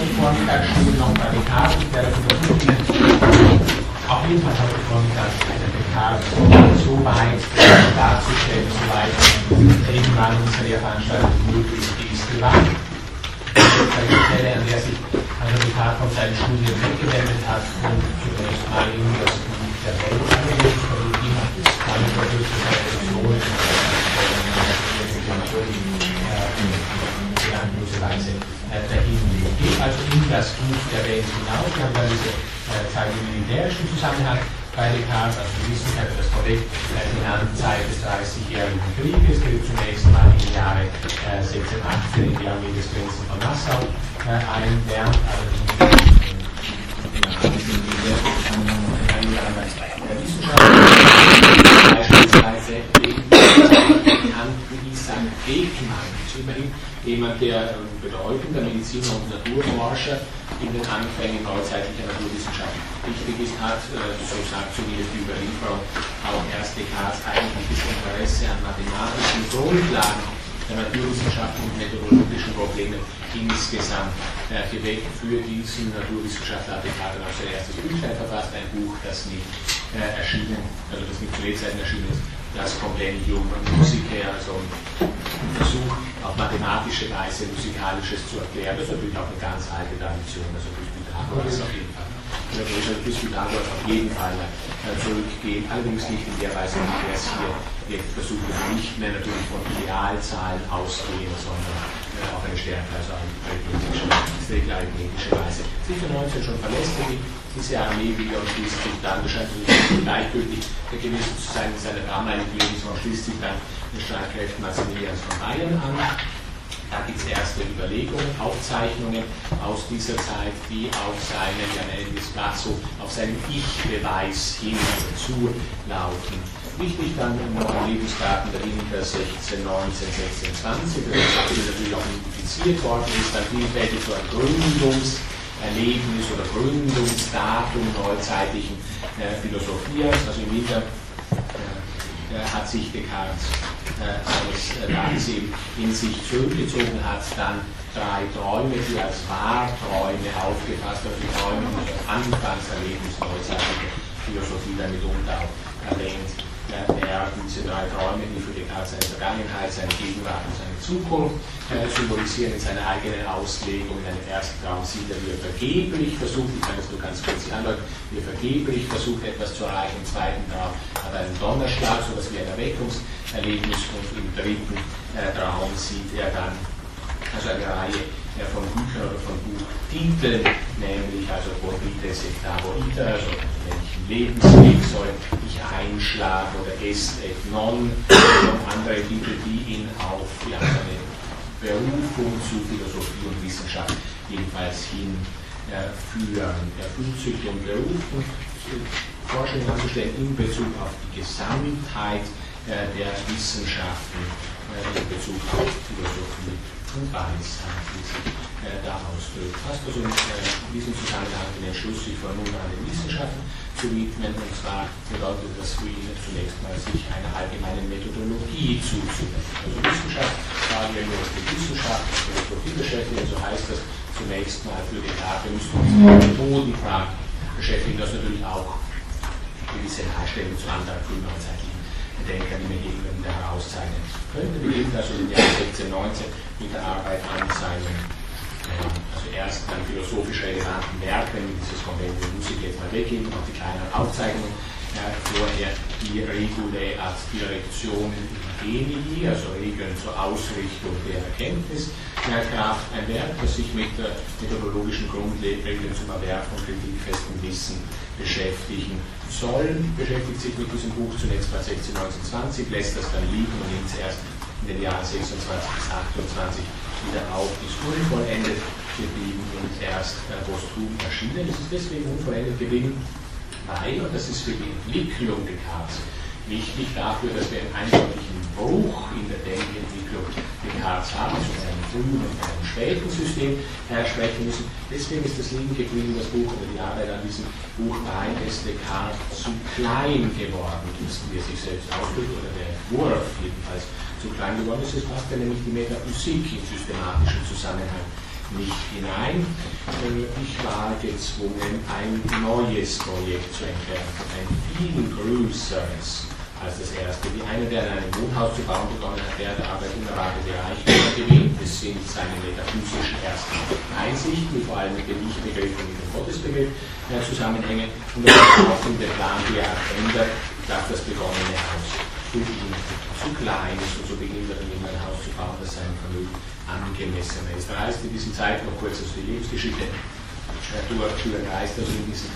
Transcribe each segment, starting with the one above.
heute Vormittag schon noch bei Descartes, ich werde versuchen, auf jeden Fall heute Vormittag Descartes so weit darzustellen, so weit irgendwann unsere Lehrveranstaltung möglich ist. Wir waren der Stelle, an der sich also Descartes von seinen Studien weggewendet hat und zunächst mal in das Gebiet der Welt angelegt, also immer damit natürlich seine Reduktion in belanglose Weise dahin geht, also in das Buch der Welt hinaus. Wir haben dann diese äh, Zeit im militärischen Zusammenhang bei Descartes, also wir wissen, ich habe das vorweg äh, genannt, Zeit des 30-jährigen Krieges, geht zunächst mal die Jahre äh, 1618 in die Armee des Prinzen von Nassau äh, ein, während allerdings der Wissenschaft beispielsweise bekannten Isaac Beckmann, immerhin jemand der bedeutender Mediziner und Naturforscher in den Anfängen neuzeitlicher Naturwissenschaften wichtig ist, hat, so sagt zumindest die Überlieferung, auch erst Descartes eigentliches Interesse an mathematischen Grundlagen der Naturwissenschaften und methodologischen Probleme insgesamt äh, geweckt. Für diesen Naturwissenschaftler hat Descartes auch sein erstes Büchlein verfasst, ein Buch, das nicht äh, erschienen, also das nicht zu Lebzeiten erschienen ist, das Compendium Musicae, also ein Versuch auf mathematische Weise Musikalisches zu erklären. Das ist natürlich auch eine ganz alte Tradition, also bis Pythagoras auf jeden Fall. Der Größe auf jeden Fall äh, zurückgehen, allerdings nicht in der Weise, wie wir es hier versuchen, nicht mehr natürlich von Idealzahlen ausgehen, sondern äh, auf eine stärkere, also arithmetische, arithmetische Weise. Sicher 19 schon verlässt er die diese Armee wieder und schließt sich dann, scheint gleichgültig gewesen zu sein in seiner damaligen Lebensform, schließt sich dann den Streitkräften Maximilians von Bayern an. Da gibt es erste Überlegungen, Aufzeichnungen aus dieser Zeit, die auf seinen, ja nennen wir es auf seinen Ich-Beweis hin zulaufen. Wichtig dann noch Lebensdaten der Winter 16, 19, 16, 20, das natürlich auch identifiziert worden ist, dann vielfältig so ein Gründungs- Erlebnis oder Gründungsdatum neuzeitlichen äh, Philosophiers. Also im Winter hat sich Descartes äh, als äh, da es eben in sich zurückgezogen hat, dann drei Träume, die als Wahrträume aufgefasst, also die Träume des Anfangserlebnis neuzeitlicher Philosophie dann mitunter auch erwähnt er diese drei Träume, die für Descartes seine Vergangenheit, seine Gegenwart und seine Zukunft äh, symbolisieren, in seiner eigenen Auslegung. In einem ersten Traum sieht er, wie er vergeblich versucht, ich kann das nur ganz kurz andeuten, wie er vergeblich versucht, etwas zu erreichen. Im zweiten Traum hat er einen Donnerschlag, sowas wie ein Erweckungserlebnis und im dritten äh, Traum sieht er dann also eine Reihe äh, von Büchern oder von Buchtiteln, nämlich also Portite sectavo iter, also welchen Lebensweg soll ich einschlagen oder est et non und andere Titel, die ihn auf ja, seine Berufung zu Philosophie und Wissenschaft jedenfalls hinführen. Äh, er fühlt sich dem Beruf Forschung anzustellen in Bezug auf die Gesamtheit äh, der Wissenschaften, äh, in Bezug auf Philosophie und sich äh, da ausdrückt. Hast also in äh, diesem Zusammenhang den Entschluss, sich vor nun an den Wissenschaften zu widmen, und zwar bedeutet das für ihn zunächst mal, sich einer allgemeinen Methodologie zuzuwenden. Also Wissenschaft, sagen wir nur die Wissenschaft, Philosophie beschäftigen, so heißt das zunächst mal für die Tat, wir müssen uns mit Methodenfragen beschäftigen, das natürlich auch gewisse Darstellung zu anderen frühneuzeitlichen Denkern, die immer wieder herauszeichnen könnte. Beginnt also im Jahr 1619 mit der Arbeit an seinen also erst an philosophisch relevanten Werken, dieses Konvent Musik jetzt mal weggeben, noch die kleineren Aufzeichnungen, äh, vorher die Regule ad Directionem Genii, also Regeln zur Ausrichtung der Erkenntniskraft, ein Werk, das sich mit der methodologischen Grundregeln zum Erwerb von kritikfestem Wissen beschäftigen soll. Beschäftigt sich mit diesem Buch zunächst bei 16, 19, 20, lässt das dann liegen und nimmt es erst in den Jahren 26 bis 28 wieder auf, ist unvollendet geblieben und erst äh, posthum erschienen. Es ist deswegen unvollendet geblieben, weil, und das ist für die Entwicklung Descartes wichtig dafür, dass wir einen eindeutigen Bruch in der Denkentwicklung Descartes haben, also einem frühen und einem späten System sprechen müssen. Deswegen ist das liegen geblieben, das Buch oder die Arbeit an diesem Buch, weil es Descartes zu klein geworden ist, wie er sich selbst ausdrückt, oder der Entwurf jedenfalls zu klein geworden ist. Es passt ja nämlich die Metaphysik im systematischen Zusammenhang nicht hinein. Äh, ich war gezwungen, ein neues Projekt zu entwerfen, ein viel größeres als das erste. Die eine, der an einem Wohnhaus zu bauen begonnen hat, der hat aber unerwartete Reichtümer gewinnt. Das sind seine metaphysischen ersten Einsichten, die vor allem mit dem Ich-Begriff und mit dem Gottesbegriff äh, zusammenhängen. Und daraufhin der Plan, der ändert, dass das begonnene Haus für zu klein ist und so beginnt er dann ein Haus zu bauen, das seinem Vermögen angemessener ist. Reist in diesen Zeiten noch kurz aus der Lebensgeschichte durch, Schüler reist also in diesen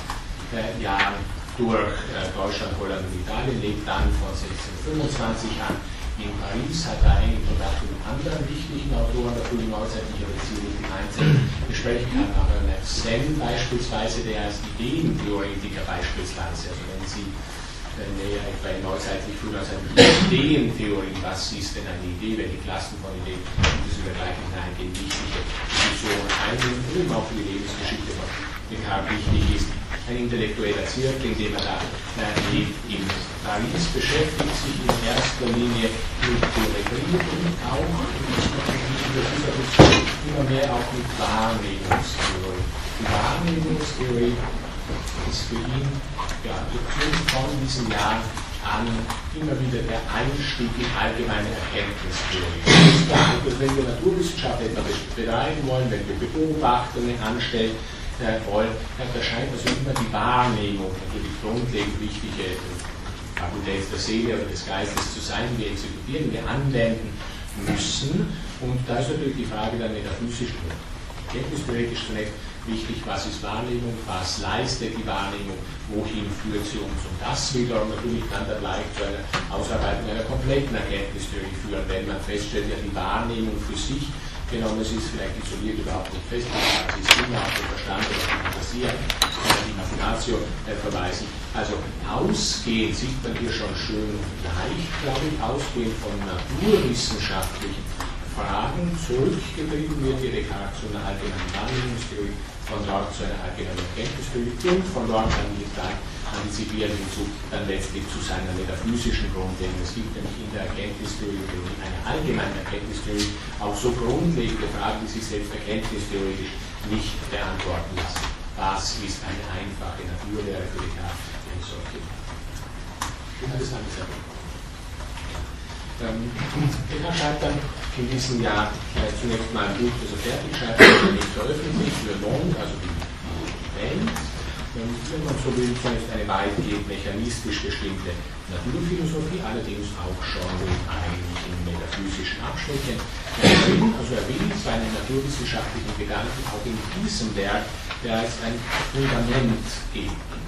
äh, Jahren durch äh, Deutschland, Holland und Italien, lebt dann von 1625 an in Paris, hat er einige Kontakte mit anderen wichtigen Autoren der frühen Neuzeit, die ich aber jetzt nicht Einzelnen besprechen kann, aber Sen beispielsweise, der als Ideentheoretiker beispielsweise, also wenn Sie näher etwa in neuzeitlich, frühneuzeitlich Ideentheorie, was ist denn eine Idee, welche Klassen von Ideen, und das übergleichen hineingehen, wichtige Diskussionen eingehen, eben auch für die Lebensgeschichte von Descartes. Wichtig ist, ein intellektueller Zirkel, in dem er da lebt in Paris, beschäftigt sich in erster Linie mit Theorie und auch immer mehr auch mit Wahrnehmungstheorie. Die Wahrnehmungstheorie ist für ihn ja, von diesem Jahr an immer wieder der Einstieg in allgemeine Erkenntnistheorie. Wenn wir Naturwissenschaft etwas betreiben wollen, wenn wir Beobachtungen anstellen, äh, wollen, dann erscheint also immer die Wahrnehmung natürlich grundlegend wichtige Fakultät der Seele oder des Geistes zu sein, die wir exekutieren, die wir anwenden müssen. Und da ist natürlich die Frage der metaphysischen, erkenntnistheoretisch zunächst wichtig, was ist Wahrnehmung, was leistet die Wahrnehmung, wohin führt sie uns. Und das wiederum natürlich kann dann leicht zu einer Ausarbeitung einer kompletten Erkenntnistheorie führen, wenn man feststellt, ja die Wahrnehmung für sich genommen, es ist vielleicht isoliert überhaupt nicht festgelegt, es ist immer auf den Verstand oder Fantasie, die Imaginatio äh, verweisen. Also ausgehend sieht man hier schon schön leicht, glaube ich, ausgehend von naturwissenschaftlichen Fragen zurückgetrieben wird die Descartes zu einer allgemeinen Wahrnehmungstheorie, von dort zu einer allgemeinen Erkenntnistheorie und von dort an die antizipieren hinzu, dann letztlich zu seiner metaphysischen Grundlegung. Es gibt nämlich in der Erkenntnistheorie, in einer allgemeinen Erkenntnistheorie, auch so grundlegende Fragen, die sich selbst erkenntnistheoretisch nicht beantworten lassen. Was ist eine einfache Naturlehre für Descartes? Eine solche. Interessant ist ähm, dann in diesem Jahr äh, zunächst mal ein Buch, das er fertig schreibt, das nicht veröffentlicht, Le Monde, also die Welt, wenn man so will, zunächst eine weitgehend mechanistisch bestimmte Naturphilosophie, allerdings auch schon mit einigen metaphysischen Abschnitten. Also er will seine naturwissenschaftlichen Gedanken auch in diesem Werk bereits ein Fundament geben.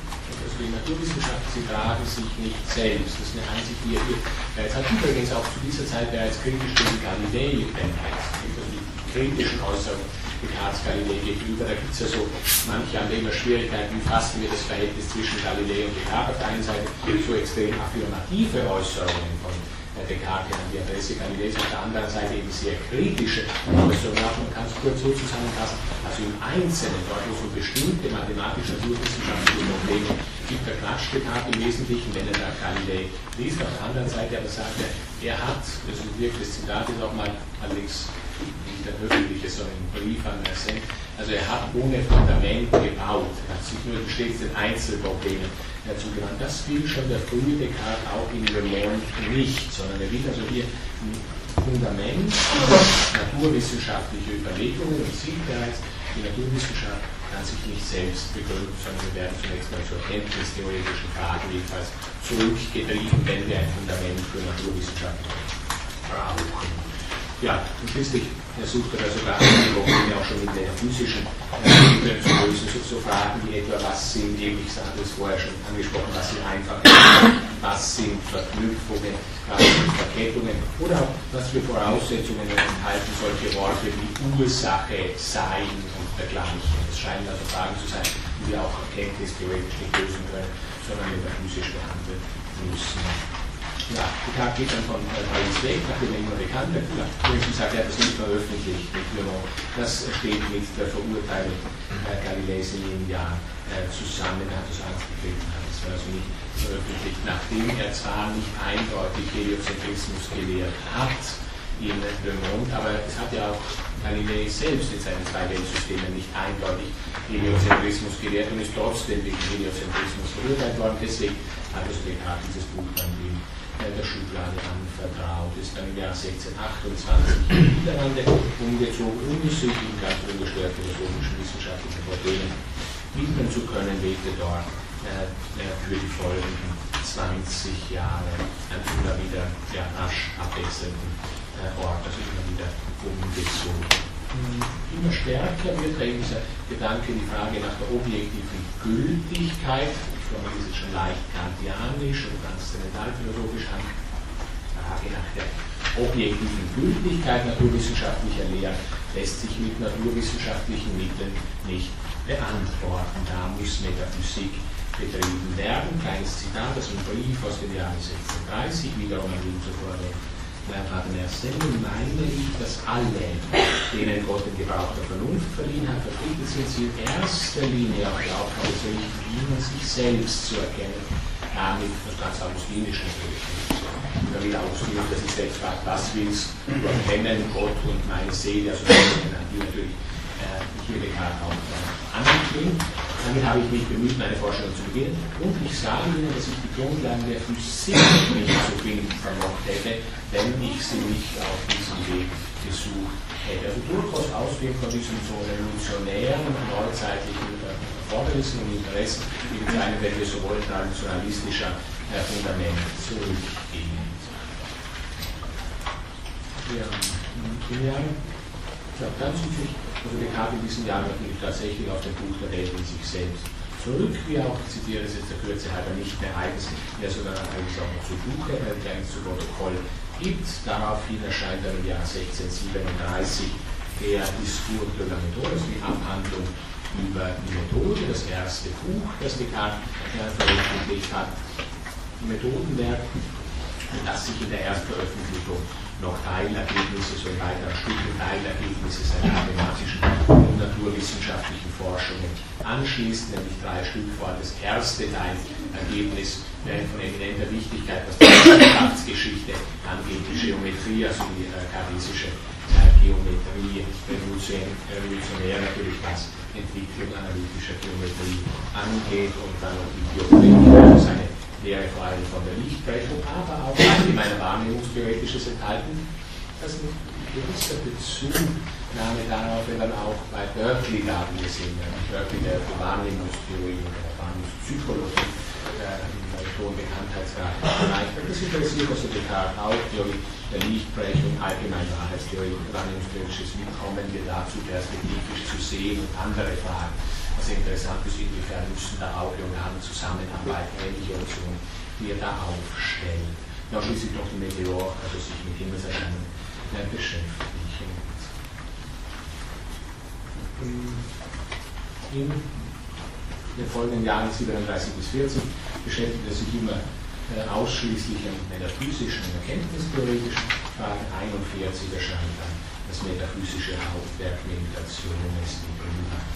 Also die Naturwissenschaft, sie tragen sich nicht selbst. Das ist eine Einsicht, die er hier bereits hat. Übrigens auch zu dieser Zeit bereits kritisch gegen Galilei benutzt. Also die kritischen Äußerungen Descartes Galilei gegenüber. Da gibt es ja so, manche haben immer Schwierigkeiten, wie fassen wir das Verhältnis zwischen Galilei und Descartes auf der einen Seite, so extrem affirmative Äußerungen von Descartes an die Adresse Galileis, auf der anderen Seite eben sehr kritische Äußerungen. Man kann es kurz so zusammenfassen, also im Einzelnen, dort wo so bestimmte mathematische naturwissenschaftliche Probleme der Quatsch Descartes im Wesentlichen, wenn er da Galilei liest. Auf der anderen Seite aber sagt er, er hat, das ist wirklich das Zitat ist auch mal allerdings der öffentliche, sondern im Brief an Mersenne. Also er hat ohne Fundament gebaut, er hat sich nur stets den Einzelproblemen zugewandt. Das will schon der frühe Descartes auch in Le Monde nicht, sondern er will also hier ein Fundament, naturwissenschaftliche Überlegungen und sieht bereits, die Naturwissenschaft kann sich nicht selbst begründen, sondern wir werden zunächst mal zur kenntnistheoretischen Fragen jedenfalls zurückgetrieben, wenn wir ein Fundament für Naturwissenschaft brauchen. Ja, und schließlich versucht er sogar einige Probleme auch schon in der physischen Ebene zu lösen, so, so Fragen wie etwa, was sind, eben, ich hatte es vorher schon angesprochen, was sind einfache, was sind Verknüpfungen, was sind Verkettungen oder auch, was für Voraussetzungen enthalten solche Worte wie Ursache, Sein dergleichen. Es scheinen also Fragen zu sein, die wir auch erkenntnistheoretisch nicht lösen können, sondern physisch behandeln müssen. Ja, Descartes geht dann von Paris weg, nachdem er immer bekannt wird. Übrigens sagt er, das nicht veröffentlicht mit Monde. Das steht mit der Verurteilung äh, Galileis in jedem Jahr äh, zusammen. Er hat das Angst gekriegt, hat es also nicht veröffentlicht, nachdem er zwar nicht eindeutig Heliozentrismus gelehrt hat, in Le Monde, aber es hat ja auch Galilei selbst in seinen zwei Weltsystemen nicht eindeutig Heliozentrismus gelehrt und ist trotzdem wegen Heliozentrismus verurteilt worden. Deswegen hat also Descartes dieses Buch dann in der Schublade anvertraut, ist dann im Jahr 1628 in die Niederlande umgezogen, um sich in ganz ungestört philosophischen wissenschaftlichen Problemen widmen zu können, lebte dort äh, für die folgenden 20 Jahre ein immer wieder ja, rasch abwechselnden äh, Ort, also immer wieder umgezogen. Hm, immer stärker wird eben dieser Gedanke die Frage nach der objektiven Gültigkeit, ich glaube, das ist schon leicht kantianisch und transzendentalphilosophisch an, Frage nach der objektiven Gültigkeit naturwissenschaftlicher Lehren lässt sich mit naturwissenschaftlichen Mitteln nicht beantworten. Da muss Metaphysik betrieben werden. Kleines Zitat aus einem Brief aus dem Jahre 1630, wiederum an ihn zuvor Vater Mersenne, meine ich, dass alle, denen Gott den Gebrauch der Vernunft verliehen hat, verpflichtet sind, sie in erster Linie auch die Aufgabe zu richten, sich selbst zu erkennen, damit das ganz augustinisch natürlich nicht. Da will Augustinus, dass ich selbst fragt, was willst du erkennen, Gott und meine Seele, also die natürlich äh, hier bekannt auch äh, angeklingt. Damit habe ich mich bemüht, meine Vorstellung zu beginnen. Und ich sage Ihnen, dass ich die Grundlagen der Physik nicht zu finden vermocht hätte, wenn ich sie nicht auf diesem Weg gesucht hätte. Also durchaus ausgehend von diesen so revolutionären, neuzeitlichen Erfordernissen und Interessen, die bezeichnen, wenn wir so wollen, traditionalistischer äh, Fundament zurückgehen. Ja, ja, ich glaube, ganz wichtig, also Descartes in diesem Jahr natürlich tatsächlich auf dem Buch der Welt in sich selbst zurück, wie auch, ich zitiere es jetzt der Kürze halber, nicht mehr eigens, ja sogar eigentlich auch noch zu Buche, ein kleines zu Protokoll gibt. Daraufhin erscheint dann im Jahr 1637 der Discours de la Methode, die Abhandlung über die Methode, das erste Buch, das Descartes äh, veröffentlicht hat. Ein Methodenwerk, das sich in der Erstveröffentlichung noch Teilergebnisse, so in weiteren Stücken Teilergebnisse seiner mathematischen und naturwissenschaftlichen Forschungen anschließt, nämlich drei Stück vor. Das erste Teilergebnis wäre von eminenter Wichtigkeit, was die Wissenschaftsgeschichte angeht, die Geometrie, also die äh, äh, Geometrie, revolutionär natürlich, was Entwicklung analytischer Geometrie angeht und dann noch die Geometrie, also seine wäre vor allem von der Lichtbrechung, aber auch allgemeiner Wahrnehmungstheoretisches enthalten. Das ist ein gewisser Bezugnahme darauf, wenn man auch bei Berkeley da wir sehen, Berkeley der Wahrnehmungstheorie und der Wahrnehmungspsychologie äh, hohen Bekanntheitsgrad erreicht. Das interessiert also Descartes auch, Theorie der Lichtbrechung, allgemeine Wahrheitstheorie, wahrnehmungstheoretisches Wie kommen wir dazu, perspektivisch zu sehen und andere Fragen was interessant ist, inwiefern müssen da auch Leonardo zusammenarbeiten, ähnliche Optionen, die er da aufstellt. Ja, schließlich noch die Meteor, also sich mit Himmelserscheinungen ja, beschäftigen. In den folgenden Jahren 37 bis 40 beschäftigt er sich immer äh, ausschließlich mit metaphysischen und erkenntnistheoretischen Fragen. 41 erscheint dann das metaphysische Hauptwerk Meditationes in Brünnheim.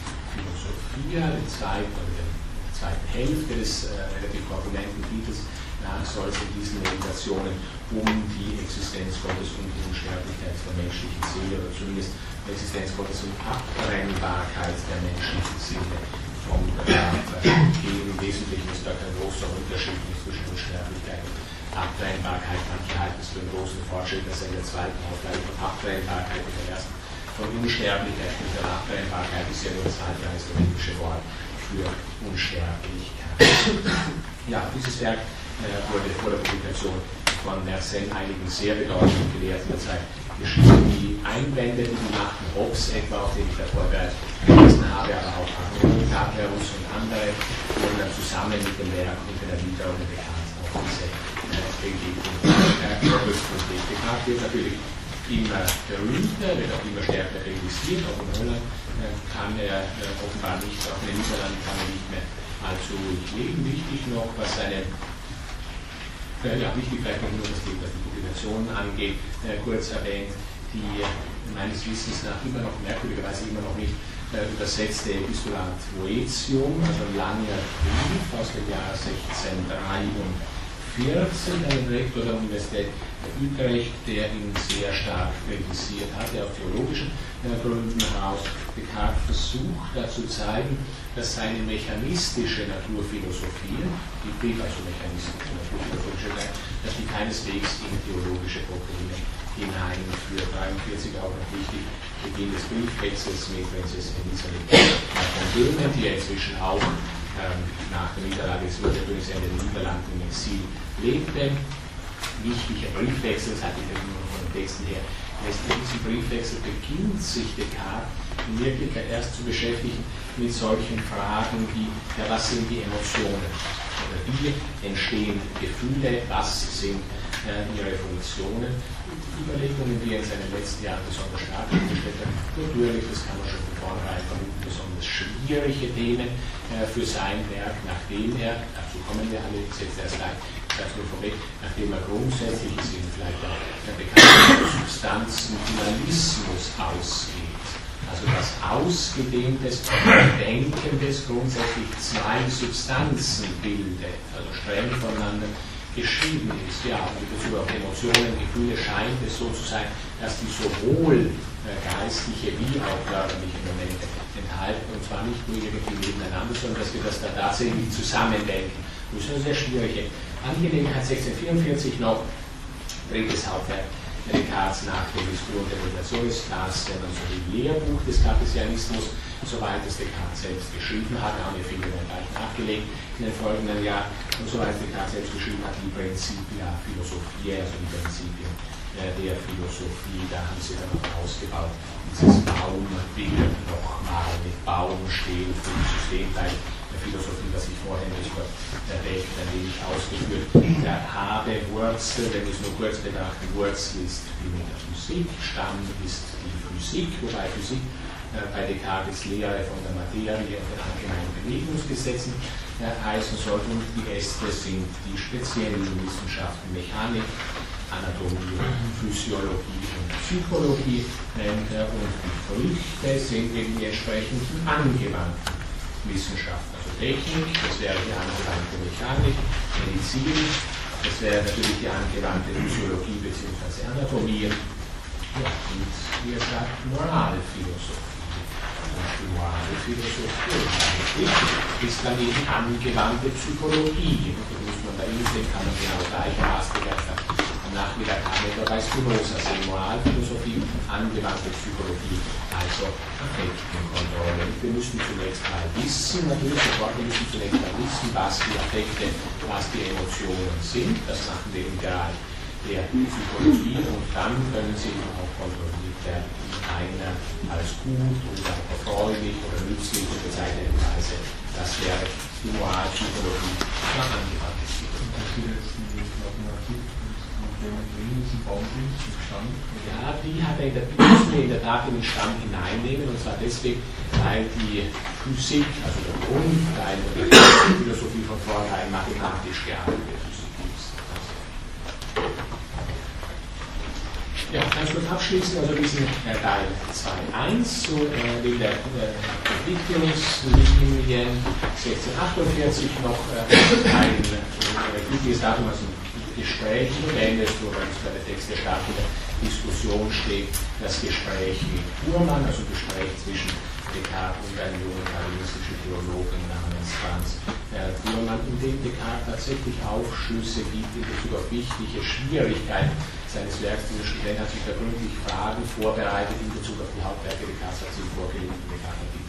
4, der zweiten, der zweiten Hälfte des äh, relativ korpulenten Titels äh, nach soll es in diesen Meditationen um die Existenz Gottes und die Unsterblichkeit der menschlichen Seele oder zumindest die Existenz Gottes und Abtrennbarkeit der menschlichen Seele vom Körper. Im Wesentlichen ist da kein großer Unterschied zwischen Unsterblichkeit und Abtrennbarkeit. Manche halten es für einen großen Fortschritt, dass er in der zweiten Auflage halt von Abtrennbarkeit in der ersten von Unsterblichkeit mit der Nachvereinbarkeit ist ja nur das altgeistliche Wort für Unsterblichkeit. Ja, dieses Werk äh, wurde vor der Publikation von Mersenne einigen sehr bedeutenden Gelehrten der Zeit geschrieben. Die Einwände, die machten, Hobbes etwa, auf den ich davor bereits gelesen habe, aber auch Caperus und andere, wurden dann zusammen mit dem Werk und der Wiederholung bekannt auf diese äh, Begegnung äh, Descartes wird natürlich immer berühmter, wird auch immer stärker realisiert. Auch in Holland äh, kann er äh, offenbar nicht, auch in den Niederlanden kann er nicht mehr allzu ruhig leben. Wichtig noch, was seine äh, ja, wichtig vielleicht noch nur was die Publikationen angeht, kurz erwähnt, die meines Wissens nach immer noch merkwürdigerweise immer noch nicht übersetzte Epistolat Boetium, also ein langer Brief aus dem Jahr 1643, einen Rektor der Universität Utrecht, der ihn sehr stark kritisiert hat, der auf theologischen Gründen heraus Descartes versucht, da zu zeigen, dass seine mechanistische Naturphilosophie, die Brief also mechanistische Naturphilosophische, dass die keineswegs in theologische Probleme hineinführt. 43 auch noch wichtig, Beginn des Briefwechsels mit Prinzessin Elisabeth von Böhmen, die ja inzwischen auch nach der Niederlage des Württembergs in den Niederlanden im Exil lebte. Wichtiger Briefwechsel, das hatte ich ja immer von den Texten her, lässt diesen Briefwechsel beginnt sich Descartes in Wirklichkeit erst zu beschäftigen mit solchen Fragen wie, ja, was sind die Emotionen? Oder wie entstehen Gefühle? Was sind äh, ihre Funktionen? Überlegungen, die er in seinen letzten Jahren besonders stark gestellt hat. Natürlich, das kann man schon von vornherein vermuten, besonders schwierige Themen äh, für sein Werk, nachdem er, dazu kommen wir alle jetzt erst gleich, das nur vorweg, nachdem er grundsätzlich, ist Ihnen vielleicht auch der bekannte Substanzendualismus ausgeht. Also das ausgedehntes Denken des grundsätzlich zwei Substanzen bildet, also streng voneinander geschrieben ist. Ja, in Bezug auf Emotionen, Gefühle scheint es so zu sein, dass die sowohl äh, geistliche wie auch körperliche Momente enthalten und zwar nicht nur irgendwie nebeneinander, sondern dass wir das da tatsächlich zusammendenken. Das ist eine sehr schwierige Angelegenheit. 1644 noch, drittes Hauptwerk Descartes nach dem Diskur der Revolutionis, das, wenn man so will, Lehrbuch des Cartesianismus, soweit es Descartes selbst geschrieben hat, da haben wir viele dann gleich nachgelegt in den folgenden Jahren, und soweit Descartes selbst geschrieben hat, die Principia Philosophie, also die Prinzipien äh, der Philosophie, da haben sie dann noch ausgebaut, dieses Baumbild nochmal mit Baum stehen für die Systemteil der Philosophie, was ich vorhin nicht erwähnt, ein wenig ausgeführt. Habe Wurzel, wenn wir es nur kurz betrachten, Wurzel ist die Metaphysik, Stamm ist die Physik, wobei Physik äh, bei Descartes Lehre von der Materie und den allgemeinen Bewegungsgesetzen äh, heißen soll. Und die Äste sind die speziellen Wissenschaften Mechanik, Anatomie, Physiologie und Psychologie. nennt er. Und die Früchte sind eben die entsprechenden angewandten Wissenschaften. Technik, das wäre die angewandte Mechanik, Medizin, das wäre natürlich die angewandte Physiologie bzw. Anatomie. Ja, und wie er sagt, Moralphilosophie duale Philosophie. Ist dann eben angewandte Psychologie. Da muss man da hinsehen, kann man genau gleichermaßen am Nachmittag Hamilton bei Spinoza sehen. Moralphilosophie, angewandte Psychologie, also Affektenkontrolle. Wir müssen zunächst mal wissen, natürlich wir müssen zunächst mal wissen, was die Affekte, was die Emotionen sind. Das machen wir im Bereich der Psychologie und dann können sie eben auch kontrolliert werden einer als gut oder erfreulich oder nützlich bezeichneten Weise. Das wäre die Moralpsychologie angewandte ja, die hat er in der, wir in der Tat in den Stamm hineinnehmen, und zwar deswegen, weil die Physik, also der Grundteil der Philosophie von vornherein mathematisch gearbeitete Physik ist. Ja, ganz kurz abschließen, also diesen äh, Teil 2.1 zu äh, den der äh, Entwicklungslinien 1648 noch äh, ein äh, wichtiges Datum, also Gespräch beendet, wo bei der Text der der Diskussion steht, das Gespräch mit Fuhrmann, also Gespräch zwischen Descartes und einem jungen kalvinistischen Theologen namens Franz äh, Fuhrmann, in dem Descartes tatsächlich Aufschlüsse gibt in Bezug auf wichtige Schwierigkeiten seines Werks. Dieser Student hat sich da gründlich Fragen vorbereitet in Bezug auf die Hauptwerke Descartes, hat sie vorgelegt und Descartes hat die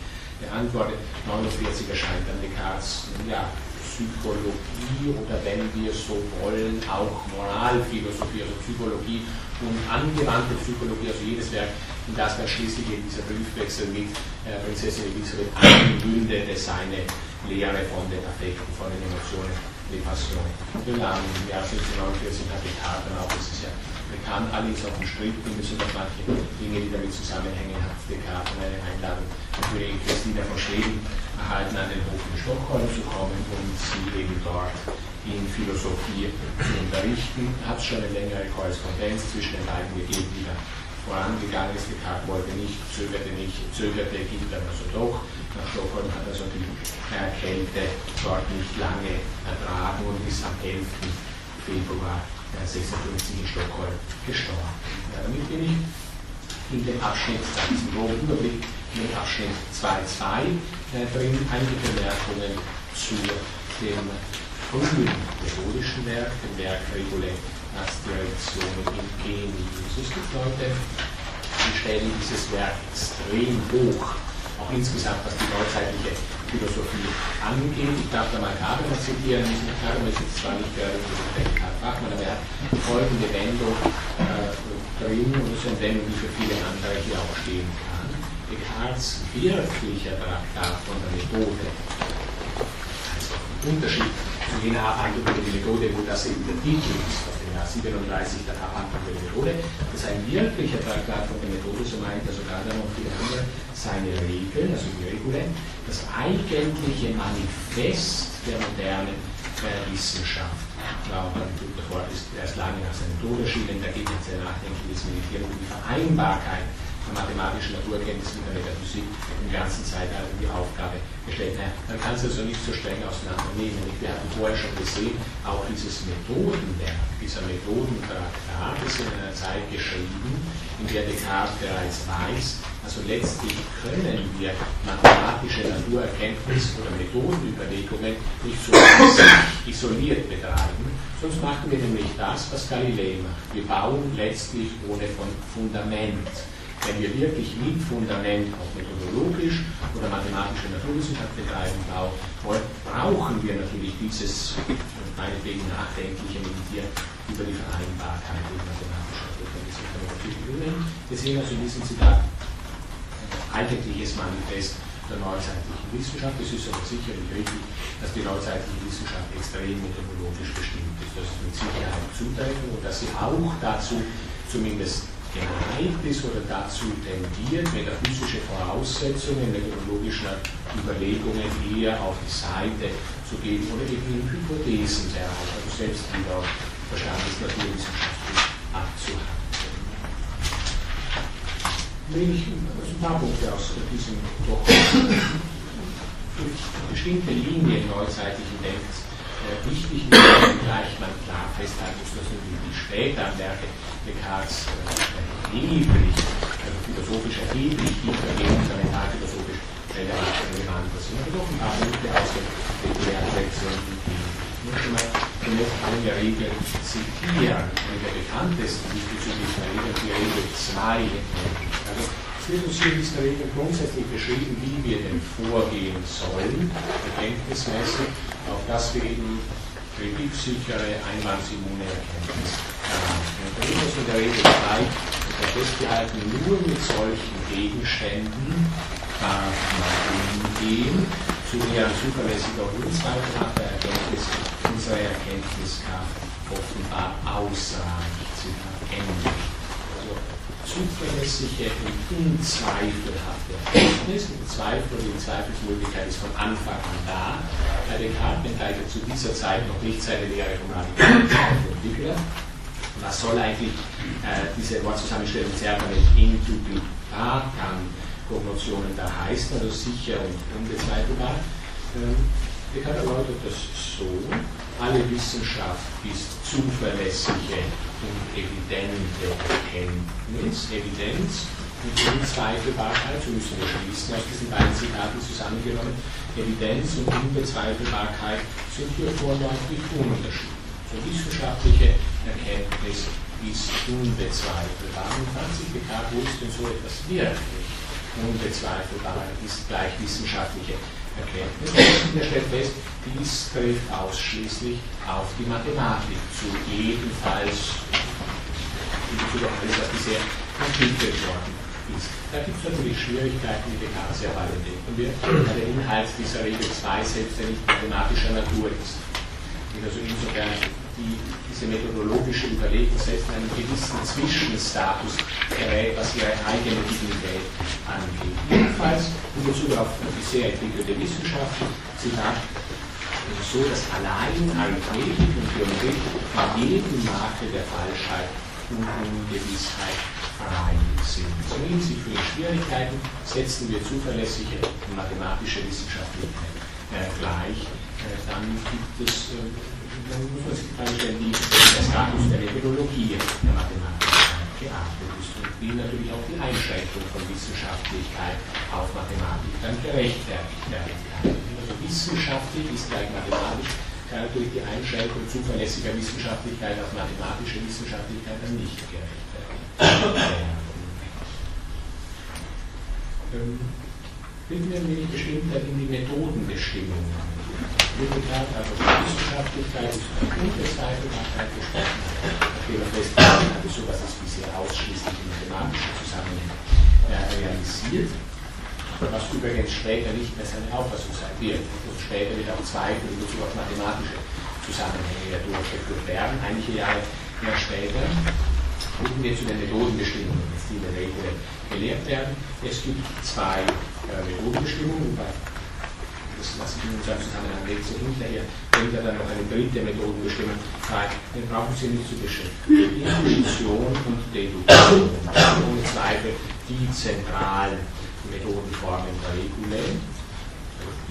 beantwortet. 49 erscheint dann Descartes ja, Psychologie oder wenn wir so wollen, auch Moralphilosophie, also Psychologie und angewandte Psychologie, also jedes Werk, in das dann schließlich eben dieser Briefwechsel mit äh, Prinzessin Elisabeth einmündete, seine Lehre von den Affekten, von den Emotionen die Passion. Im Jahr 1749 hat Descartes dann auch, das ist ja bekannt, alles auch umstritten, bis auf manche Dinge, die damit zusammenhängen, hat Descartes eine Einladung Königin Christina von Schweden erhalten, an den Hof in Stockholm zu kommen und sie eben dort in Philosophie zu unterrichten. Hat schon eine längere Korrespondenz zwischen den beiden gegeben, die dann vorangegangen ist. Descartes wollte nicht, zögerte nicht, zögerte, ging dann also doch nach Stockholm, hat also die Kälte dort nicht lange ertragen und ist am 11. Februar 56 in Stockholm gestorben. Ja, damit bin ich in dem Abschnitt, da ist ein grober Überblick, dem Abschnitt 2.2 äh, drin einige Bemerkungen zu dem frühen methodischen Werk, dem Werk Regule Aspirationen in Genius. Es gibt Leute, die stellen dieses Werk extrem hoch, auch insgesamt, was die neuzeitliche Philosophie angeht. Ich darf da mal Gadamer zitieren, Gadamer ist jetzt zwar nicht der Karl Bachmann, aber er hat folgende Wendung äh, drin und das ist eine Wendung, die für viele andere hier auch stehen kann. Descartes wirklicher Traktat von der Methode, also Unterschied zu jener Abhandlung über Methode, wo das eben der Titel ist, aus dem Jahr 37 der Abhandlung die Methode, das ist ein wirklicher Traktat von der Methode, so meint er sogar dann noch viele andere, seine Regeln, also die Regule, das eigentliche Manifest der modernen äh, Wissenschaft. Ich glaube, Dr. Ford ist erst lange nach seinem Tod erschienen, da geht jetzt sehr nachdenkliches Meditieren um die Vereinbarkeit der mathematischen Naturkenntnis mit der Metaphysik im ganzen Zeitalter die Aufgabe gestellt. Naja, man kann es also nicht so streng auseinandernehmen. Wir hatten vorher schon gesehen, auch dieses Methodenwerk, dieser Methodentraktat ist in einer Zeit geschrieben, in der Descartes bereits weiß, also letztlich können wir mathematische Naturerkenntnis oder Methodenüberlegungen nicht so isoliert betreiben, sonst machen wir nämlich das, was Galilei macht. Wir bauen letztlich ohne Fundament. Wenn wir wirklich mit Fundament, auch methodologisch oder mathematische Naturwissenschaft betreiben wollen, brauchen wir natürlich dieses meinetwegen nachdenkliche Meditieren über die Vereinbarkeit mit mathematischer Naturwissenschaft. Wir sehen also in diesem Zitat eigentliches Manifest der neuzeitlichen Wissenschaft. Es ist aber sicherlich richtig, dass die neuzeitliche Wissenschaft extrem methodologisch bestimmt ist. Das ist mit Sicherheit zutreffen und dass sie auch dazu zumindest geneigt ist oder dazu tendiert, metaphysische Voraussetzungen methodologischer Überlegungen eher auf die Seite zu geben oder eben Hypothesen erreichen, also selbst wieder Verstandesnaturwissenschaftlich abzuhalten. Nehme ich ein paar Punkte aus diesem doch bestimmte Linien neuzeitlichen Denkens wichtig ist, gleich man klar festhalten muss, dass die späteren Werke Descartes äh, erheblich, also philosophisch erheblich tiefergehend, fundamentalphilosophisch relevant sind. Aber doch ein paar Punkte aus den die ich möchte mal zunächst eine Regel zitieren. Eine der bekanntesten diesbezüglich der Regel, die Regel 2. Also, Regel grundsätzlich beschrieben, wie wir denn vorgehen sollen, erkenntnismäßig, auf dass wir eben kreditsichere, einwandsimmune Erkenntnis erreichen. Und da es in der Regel gleich festgehalten, nur mit solchen Gegenständen darf man umgehen, zu deren zuverlässiger und unzweifelhafter Erkenntnis unsere Erkenntniskraft offenbar ausreicht. Zitat Ende. Zuverlässige und unzweifelhafte Erkenntnis. Und Zweifel oder die Zweifelsmöglichkeit ist von Anfang an da. Bei Descartes, wenngleich er zu dieser Zeit noch nicht seine Lehre vom Radikalismus entwickelt hat. Was soll eigentlich äh, diese Wortzusammenstellung Zerbernet indubitabam Promotionen da heißen, also sicher und unbezweifelbar? Ähm, Descartes erläutert das so, alle Wissenschaft ist zuverlässige und evidente Erkenntnis, Evidenz und Unzweifelbarkeit, so müssen wir schließen aus diesen beiden Zitaten zusammengenommen, Evidenz und Unbezweifelbarkeit sind hier vorläufig unterschiedlich. So wissenschaftliche Erkenntnis ist unbezweifelbar. Und fragt sich Descartes, wo ist denn so etwas wirklich unbezweifelbar ist gleich wissenschaftliche Erkenntnis. Und er stellt fest, dies trifft ausschließlich auf die Mathematik zu, ebenfalls in Bezug auf alles, was bisher entwickelt worden ist. Da gibt es natürlich Schwierigkeiten, die sehr bald entdecken wird, weil der Inhalt dieser Regel 2 selbst ja nicht mathematischer Natur ist. Also insofern die, diese methodologische Überlegung selbst in einen gewissen Zwischenstatus gerät, was ihre eigene Dignität angeht. Jedenfalls in Bezug auf bisher entwickelte Wissenschaften, Zitat, so, dass allein Arithmetik und Geometrie von jedem Makel der Falschheit und Ungewissheit frei sind. So hinsichtlich für die Schwierigkeiten setzen wir zuverlässige mathematische Wissenschaften äh, gleich. Äh, dann gibt es äh, dann muss man Frage stellen, wie der Status der Methodologie der Mathematik geachtet ist und wie natürlich auch die Einschränkung von Wissenschaftlichkeit auf Mathematik dann gerechtfertigt werden kann. Also wissenschaftlich ist gleich mathematisch, kann natürlich die Einschränkung zuverlässiger Wissenschaftlichkeit auf mathematische Wissenschaftlichkeit dann nicht gerechtfertigt werden. Ein wenig bestimmter in die Methodenbestimmung. Physiker, also Wissenschaftlichkeit eine Unbezweifelbarkeit gesprochen, nachdem er festgestellt hat, sowas ist bisher ausschließlich in mathematischen Zusammenhängen äh, realisiert, was übrigens später nicht mehr seine Auffassung sein wird. Und später wird auch Zweifel in Bezug auf mathematische Zusammenhänge durchgeführt werden. Einige Jahre mehr später kommen wir zu den Methodenbestimmungen, die in der Regel gelehrt werden. Es gibt zwei äh, Methodenbestimmungen, das lasse ich in seinem Zusammenhang nicht so hinterher, bringt er dann noch eine dritte Methodenbestimmung rein. Den brauchen Sie nicht zu beschäftigen. Intuition und Deduktion, ohne Zweifel die zentralen Methodenformen der Regulae.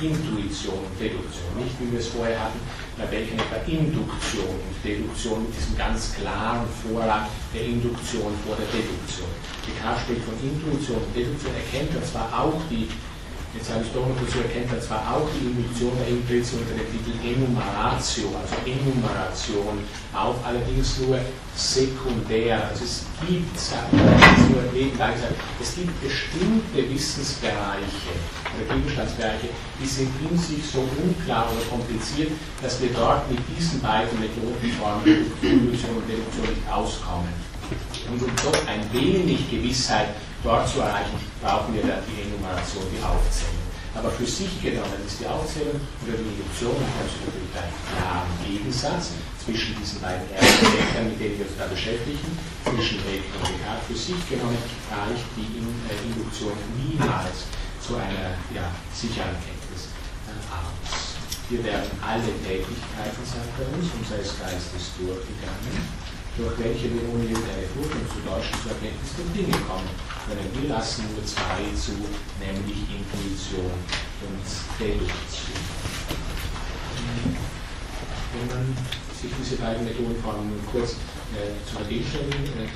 Intuition und Deduktion, nicht wie wir es vorher hatten, bei welchen etwa Induktion und Deduktion mit diesem ganz klaren Vorrang der Induktion vor der Deduktion. Descartes spricht von Intuition und Deduktion, erkennt er zwar auch die Jetzt habe ich doch noch dazu erkennt er zwar auch die Induktion der Intuition unter dem Titel Enumeratio, also Enumeration, auf, allerdings nur sekundär. Also es gibt, nur nebenbei gesagt, es gibt bestimmte Wissensbereiche oder Gegenstandsbereiche, die sind in sich so unklar oder kompliziert, dass wir dort mit diesen beiden Methodenformen Induktion und Deduktion nicht auskommen. Und um doch ein wenig Gewissheit dort zu erreichen, brauchen wir dann die Enumeration, die Aufzählung. Aber für sich genommen ist die Aufzählung oder die Induktion also natürlich einen klaren Gegensatz zwischen diesen beiden ersten Deckern, mit denen wir uns da beschäftigen, zwischen Hegel und Descartes. Für sich genommen reicht die äh, Induktion niemals zu einer ja, sicheren Kenntnis äh, aus. Wir werden alle Tätigkeiten, sagt er uns, unseres Geistes durchgegangen, durch welche wir ohne irgendeine Furcht zu deutschen zur Erkenntnis der Dinge kommen können. Wir lassen nur zwei zu, nämlich Intuition und Deduktion. Wenn man sich diese beiden Methodenformen kurz äh, zu vergegenständigen äh,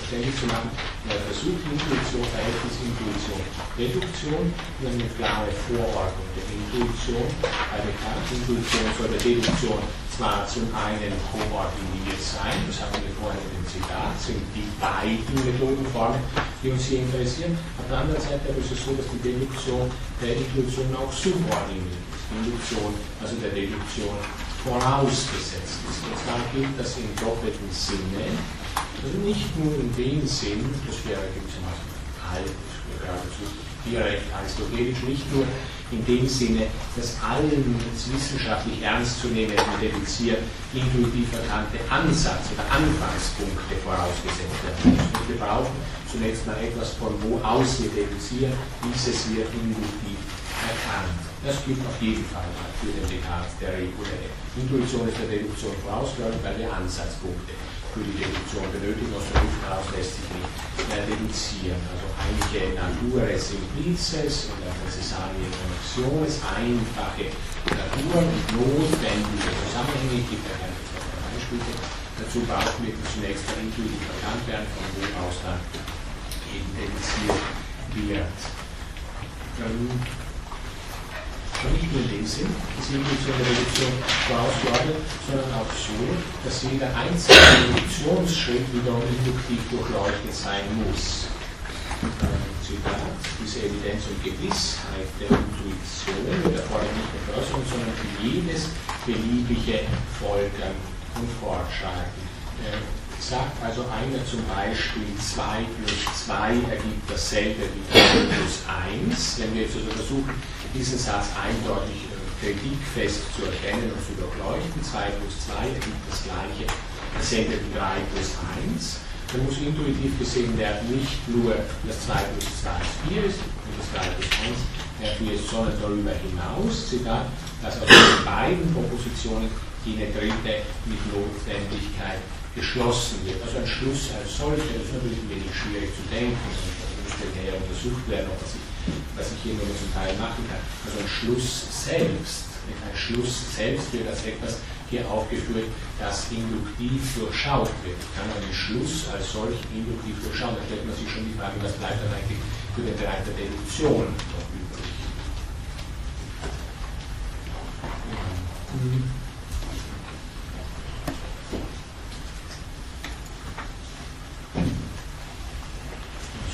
verständlich zu machen, äh, versucht Intuition, Verhältnis Intuition, Deduktion und eine klare Vorordnung der Intuition. Bei Descartes Intuition soll der Deduktion zwar zum einen koordiniert sein, das haben wir vorhin in dem Zitat, sind die beiden Methodenformen, die uns hier interessieren. Auf der anderen Seite ist es so, dass die Deduktion der Intuition auch subordiniert ist. Die Induktion, also der Deduktion, vorausgesetzt ist. Und zwar gilt das im doppelten Sinne, also nicht nur in dem Sinn, das wäre gewissermaßen alt, geradezu direkt aristotelisch, nicht nur in dem Sinne, dass allen wissenschaftlich ernst zu nehmen, deduziert, intuitiv erkannte Ansatz- oder Anfangspunkte vorausgesetzt werden müssen. wir brauchen zunächst mal etwas, von wo aus wir deduzieren, dieses wird intuitiv erkannt. Das gilt auf jeden Fall für den Descartes der reguläre. Intuition ist der Deduktion vorausgegangen, weil wir Ansatzpunkte für die Deduktion benötigen. Aus der Luft heraus lässt sich nicht mehr deduzieren. Also einige Nature simplices und necessarie connexiones, einfache Natur und notwendige Zusammenhänge, gibt ja keine Beispiele. Dazu brauchen wir zunächst mal intuitiv erkannt werden, von wo aus dann eben deduziert wird. Ähm, nicht nur dem Sinn, dass die Induktion der Reduktion vorausgeordnet, sondern auch so, dass jeder einzelne Reduktionsschritt wiederum induktiv durchleuchtet sein muss. Zitat, diese Evidenz und Gewissheit der Intuition erfordert nicht nur Förderung, sondern für jedes beliebige Folgern und Fortschreiten. Äh, sagt also einer zum Beispiel 2 plus 2 ergibt dasselbe wie 3 plus 1. Wenn wir jetzt also versuchen, diesen Satz eindeutig äh, kritikfest zu erkennen und zu durchleuchten, 2 plus 2 ergibt das gleiche, dasselbe wie 3 plus 1, dann muss intuitiv gesehen werden, nicht nur dass 2 plus 2 4 ist und das 3 plus 1 4 ist, sondern darüber hinaus, Zitat, dass aus den beiden Propositionen jene dritte mit Notwendigkeit geschlossen wird. Also ein Schluss als solcher, das ist natürlich ein wenig schwierig zu denken, das müsste näher untersucht werden, ob was ich, was ich hier nur zum Teil machen kann. Also ein Schluss selbst, ein Schluss selbst wird als etwas hier aufgeführt, das induktiv durchschaut wird. Kann einen Schluss als solch induktiv durchschauen. Da stellt man sich schon die Frage, was bleibt dann eigentlich für den Bereich der Deduktion noch übrig. Mhm.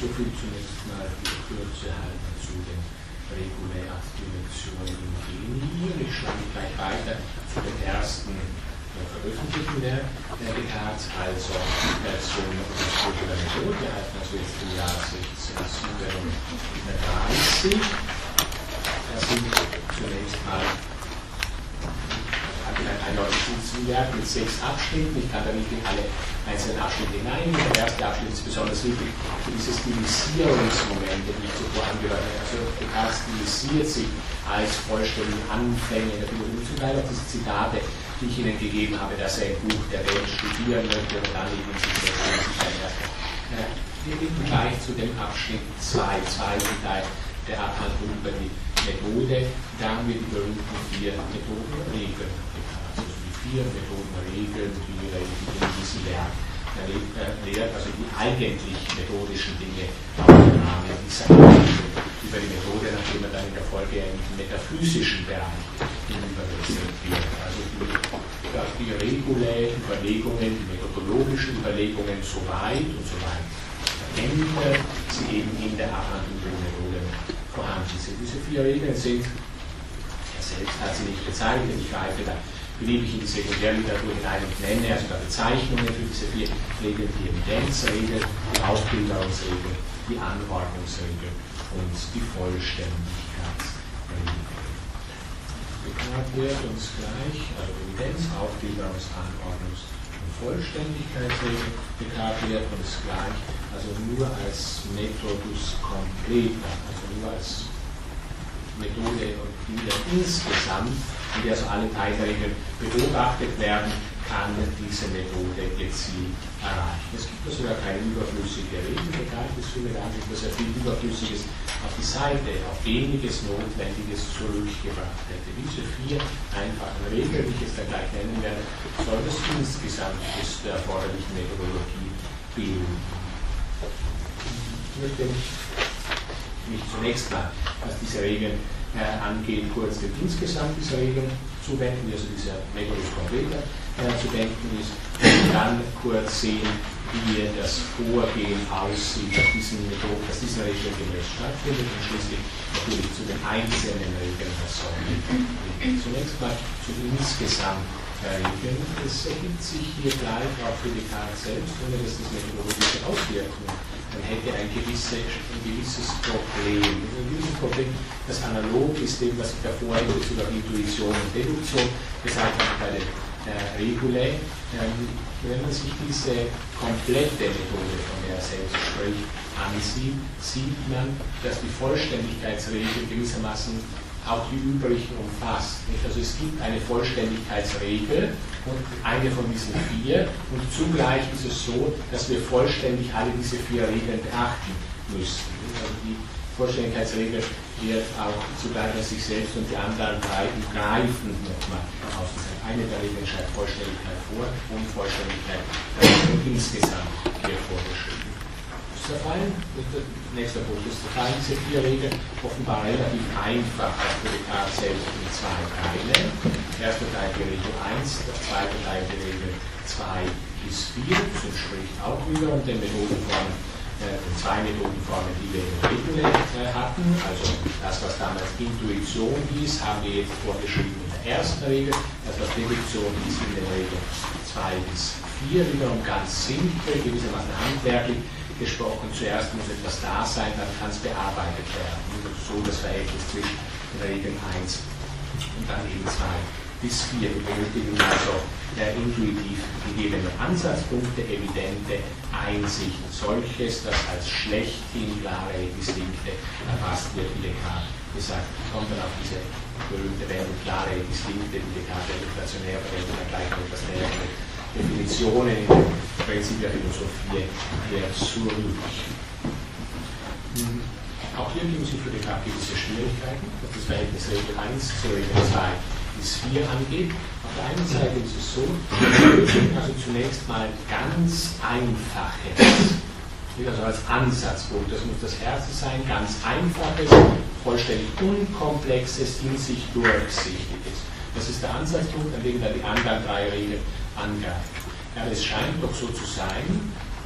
So viel zunächst mal die Kürze halten zu den regulären Dimensionen im Genie. Ich schlage gleich weiter zu den ersten äh, veröffentlichten der, der Descartes, also äh, zum Struktur der Methode. Wir halten also jetzt im Jahr 1637. Das sind zunächst mal ein Einordnungswerk mit sechs Abschnitten. Ich kann da nicht in alle einzelnen Abschnitte hinein. Der erste Abschnitt ist besonders wichtig für diese Stilisierungsmomente, die ich zuvor angehört habe. Also Descartes stilisiert sich als vollständige Anfänge in der Philosophie. Zum Teil auch diese Zitate, die ich Ihnen gegeben habe, dass er ein Buch der Welt studieren möchte und dann eben sich äh, Wir gehen gleich zu dem Abschnitt 2, zweiten Teil der Abhandlung über die Methode. Da haben wir die berühmten vier Methoden, Regeln, die in diesem Werk lehrt, also die eigentlich methodischen Dinge im Rahmen dieser über die Methode, nachdem er dann in der Folge in den metaphysischen Bereich hinüberwechselt wird. Also die, die Regulae Überlegungen, die methodologischen Überlegungen so weit und so weit verändert sie eben in der Abhandlung der Methode vorhanden sind. Diese vier Regeln sind, er selbst hat sie nicht bezeichnet, ich greife da beliebig in die Sekundärliteratur hinein und nenne, also da Bezeichnungen für diese vier Regeln, die Evidenzregel, die Aufbilderungsregel, die Anordnungsregel und die Vollständigkeitsregel. Bekannt wird uns gleich, also Evidenz, Aufbilderungs-, Anordnungs- und Vollständigkeitsregel bekannt wird uns gleich, also nur als Methodus completa, also nur als Methode und wieder insgesamt in der so alle Teilregeln beobachtet werden, kann diese Methode gezielt erreichen. Es gibt da sogar keine überflüssige Regel, egal, das finde gar nicht, dass er viel Überflüssiges auf die Seite, auf weniges Notwendiges zurückgebracht hätte. Diese vier einfachen Regeln, die ich jetzt gleich nennen werde, soll das insgesamt des der erforderlichen Methodologie bilden. Ich möchte mich zunächst mal, was diese Regeln angeht, kurz den insgesamt dieser Regeln zuwenden, also dieser Megolus Completa äh, zu denken ist, und dann kurz sehen, wie das Vorgehen aussieht, dass diesen Methoden, dass diese Regeln gemäß stattfindet und schließlich natürlich zu den einzelnen Regeln der Sonne. Zunächst mal zu insgesamt Regeln. Es ergibt sich hier gleich auch für die Descartes selbst, ohne dass das methodologische Auswirkungen man hätte ein, gewisse, ein gewisses Problem. Ein gewisses Problem, das analog ist dem, was ich davor in Bezug auf Intuition und Deduktion gesagt habe bei den äh, Regulae. Ähm, wenn man sich diese komplette Methode, von der er selbst spricht, ansieht, sieht man, dass die Vollständigkeitsregel gewissermaßen auch die übrigen umfasst. Nicht? Also es gibt eine Vollständigkeitsregel und eine von diesen vier und zugleich ist es so, dass wir vollständig alle diese vier Regeln beachten müssen. Also die Vollständigkeitsregel wird auch zugleich aus sich selbst und die anderen drei greifend nochmal ausgesagt. Eine der Regeln schreibt Vollständigkeit vor und Vollständigkeit insgesamt hier vorgeschrieben zerfallen. Nächster Punkt ist zerfallen. Diese vier Regeln offenbar relativ einfach auf Descartes selbst in zwei Teile. Der erste Teil die Regel 1, der zweite Teil die Regel 2 bis 4. Das entspricht auch wieder den Methodenformen äh, den zwei Methodenformen, die wir in der Regel äh, hatten. Also das, was damals Intuition hieß, haben wir jetzt vorgeschrieben in der ersten Regel. Das, was Deduktion hieß, in der Regel 2 bis 4, wiederum ganz simpel, gewissermaßen handwerklich gesprochen, zuerst muss etwas da sein, dann kann es bearbeitet werden. So das Verhältnis zwischen Regel 1 und dann eben 2 bis 4. Wir benötigen also äh, intuitiv gegebene Ansatzpunkte, evidente Einsicht, solches, das als schlechthin klare Distinkte erfasst wird, wie Descartes gesagt, kommt dann auf diese berühmte Welt, klare Distinkte, die Descartes inflationär verwendet, dann gleich etwas näher Definitionen in dem Prinzip der Philosophie her zurück. Hm. Auch hier geben sich für Descartes gewisse Schwierigkeiten. Das Verhältnis Regel 1 zu Regel 2 die Sphäre angeht. Auf der einen Seite ist es so, also zunächst mal ganz einfaches, also als Ansatzpunkt, das muss das erste sein, ganz einfaches, vollständig unkomplexes, in sich durchsichtiges. Das ist der Ansatzpunkt, an dem dann die anderen drei Regeln angreifen. Ja, es scheint doch so zu sein,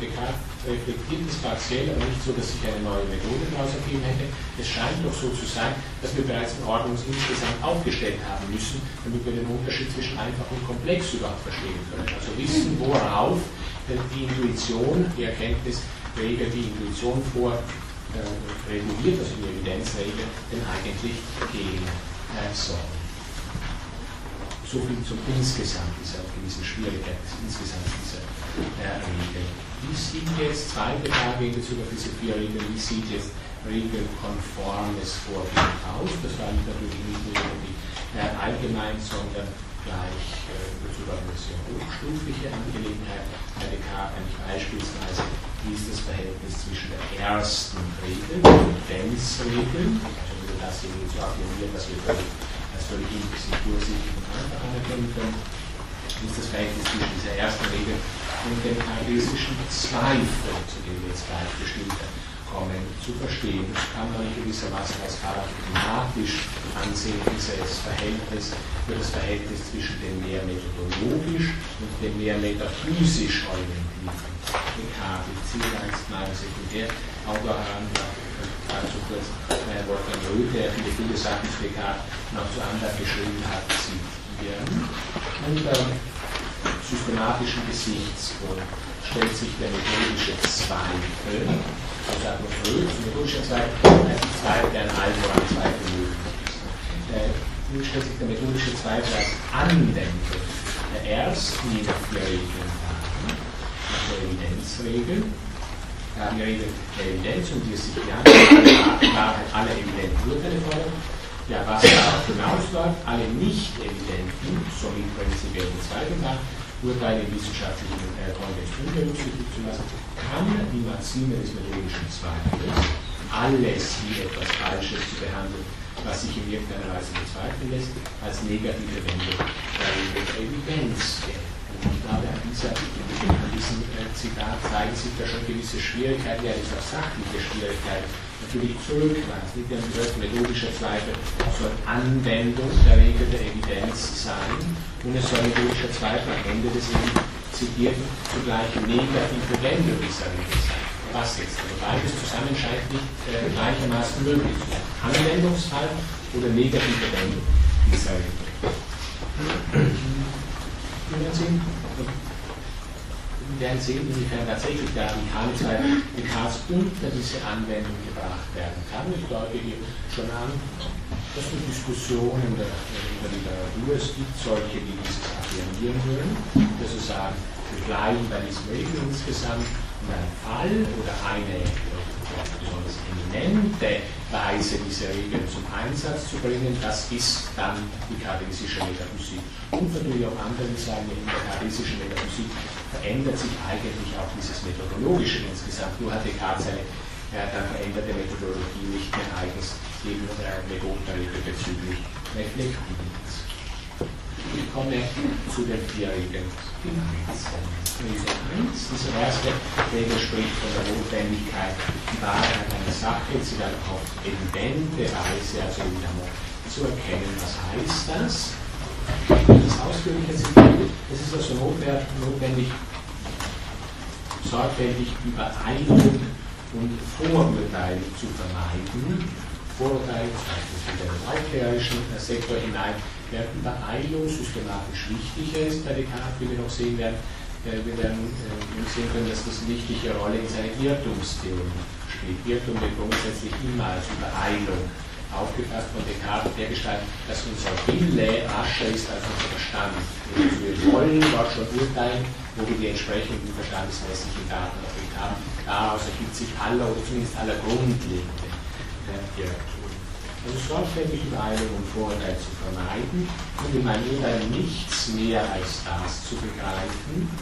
Descartes reflektiert es partiell, aber nicht so, dass sich eine neue Methode daraus ergeben hätte. Es scheint doch so zu sein, dass wir bereits eine Ordnung insgesamt aufgestellt haben müssen, damit wir den Unterschied zwischen einfach und komplex überhaupt verstehen können. Also wissen, worauf die Intuition, die Erkenntnisregel, die Intuition vor äh, reguliert, also die Evidenzregel, denn eigentlich gehen soll. So viel zum insgesamt dieser gewissen Schwierigkeit, insgesamt dieser äh, Regel. Wie sieht jetzt, zweite Frage in Bezug auf diese vier Regeln, wie sieht jetzt regelkonformes Vorgehen aus? Das war natürlich nicht nur die äh, allgemein, sondern gleich äh, eine sehr hochstufliche Angelegenheit. Descartes eigentlich beispielsweise, wie ist das Verhältnis zwischen der ersten Regel, der Evidenzregel, also das irgendwie zu affirmieren, was wir völlig, und einfach anerkennen können, ist das Verhältnis zwischen dieser ersten Regel und den charisischen Zweifel, zu dem wir jetzt gleich bestimmt kommen, zu verstehen. Das kann man gewissermaßen als paradigmatisch ansehen, dieses Verhältnis, für das Verhältnis zwischen dem mehr methodologisch und dem mehr metaphysisch orientierten Descartes. Ziehe als mal Sekundärautor heran, also äh, Wolfgang Röth, der viele, viele Sachen zu Descartes noch zu anderen geschrieben hat, zitieren. Und ähm, systematischen Gesichtspunkt stellt sich der methodische Zweifel, also sagt man früh, das methodische Zweifel, als Zweifel, der ein allgemeiner Zweifel möglich ist. Äh, nun stellt sich der methodische Zweifel als Anwendung der ersten Regeln dar, der Evidenzregel. Wir haben Regel der Evidenz, die es sich ja Wahrheit aller evidenten Urteile fordert. Ja, was darauf hinausläuft, alle nicht evidenten, somit prinzipiell bezweifelbar, Urteile im wissenschaftlichen äh, Kontext unberücksichtigt zu lassen, kann die Maxime des methodischen Zweifels alles wie etwas Falsches zu behandeln, was sich in irgendeiner Weise bezweifeln lässt, als negative Wendung der Evidenz gelten. Und ich glaube, an, dieser, an diesem Zitat zeigen sich da schon gewisse Schwierigkeiten, ja, das auch sachliche Schwierigkeiten, natürlich zurückweist. Nicht ein gehört, methodischer Zweifel soll Anwendung der Regel der Evidenz sein und es soll methodischer Zweifel am Ende des zitierten zugleich negative Wendung dieser Regel sein. Was jetzt? Also beides zusammen scheint nicht äh, gleichermaßen möglich zu sein. Anwendungsfall oder negative Wendung dieser Regel. Wir werden sehen, inwiefern tatsächlich der Radikale Descartes unter diese Anwendung gebracht werden kann. Ich deute hier schon an, dass es Diskussionen in der, in der Literatur es gibt, solche, die dieses affirmieren würden, dass sie sagen, wir bleiben bei diesem Regel insgesamt und ein Fall oder eine besonders eminente Weise, diese Regeln zum Einsatz zu bringen, das ist dann die charistische Metaphysik. Und natürlich auch andere sagen, in der charisstischen Metaphysik verändert sich eigentlich auch dieses Methodologische insgesamt. Nur hat Descartes seine ja, dann veränderte Methodologie nicht mehr eigens eben der Methodenregel bezüglich Reflektierens. Ich komme zu den vier Regeln. Regel 1. Diese erste Regel spricht von der Notwendigkeit, die Wahrheit einer Sache, sie dann auf evidente Weise, also wieder zu erkennen. Was heißt das? Das ausführliche Zitat, es ist also notwendig, sorgfältig Übereilung und Vorurteile zu vermeiden. Vorurteile, das heißt, in den aufklärerischen Sektor hinein, während Übereilung systematisch wichtiger ist bei Descartes, wie wir noch sehen werden, wir werden äh, sehen können, dass das eine wichtige Rolle in seiner Irrtumstheorie spielt. Irrtum wird grundsätzlich immer als Übereilung aufgefasst von Descartes der Gestalt, dass unser Wille rascher ist als unser Verstand. Also wir wollen dort schon urteilen, wo wir die entsprechenden verstandesmäßigen Daten erfüllt haben. Daraus ergibt sich aller oder zumindest aller grundlegende Irrtum. Also sorgfältig Übereilung und Vorurteil zu vermeiden und in meinem Urteil nichts mehr als das zu begreifen,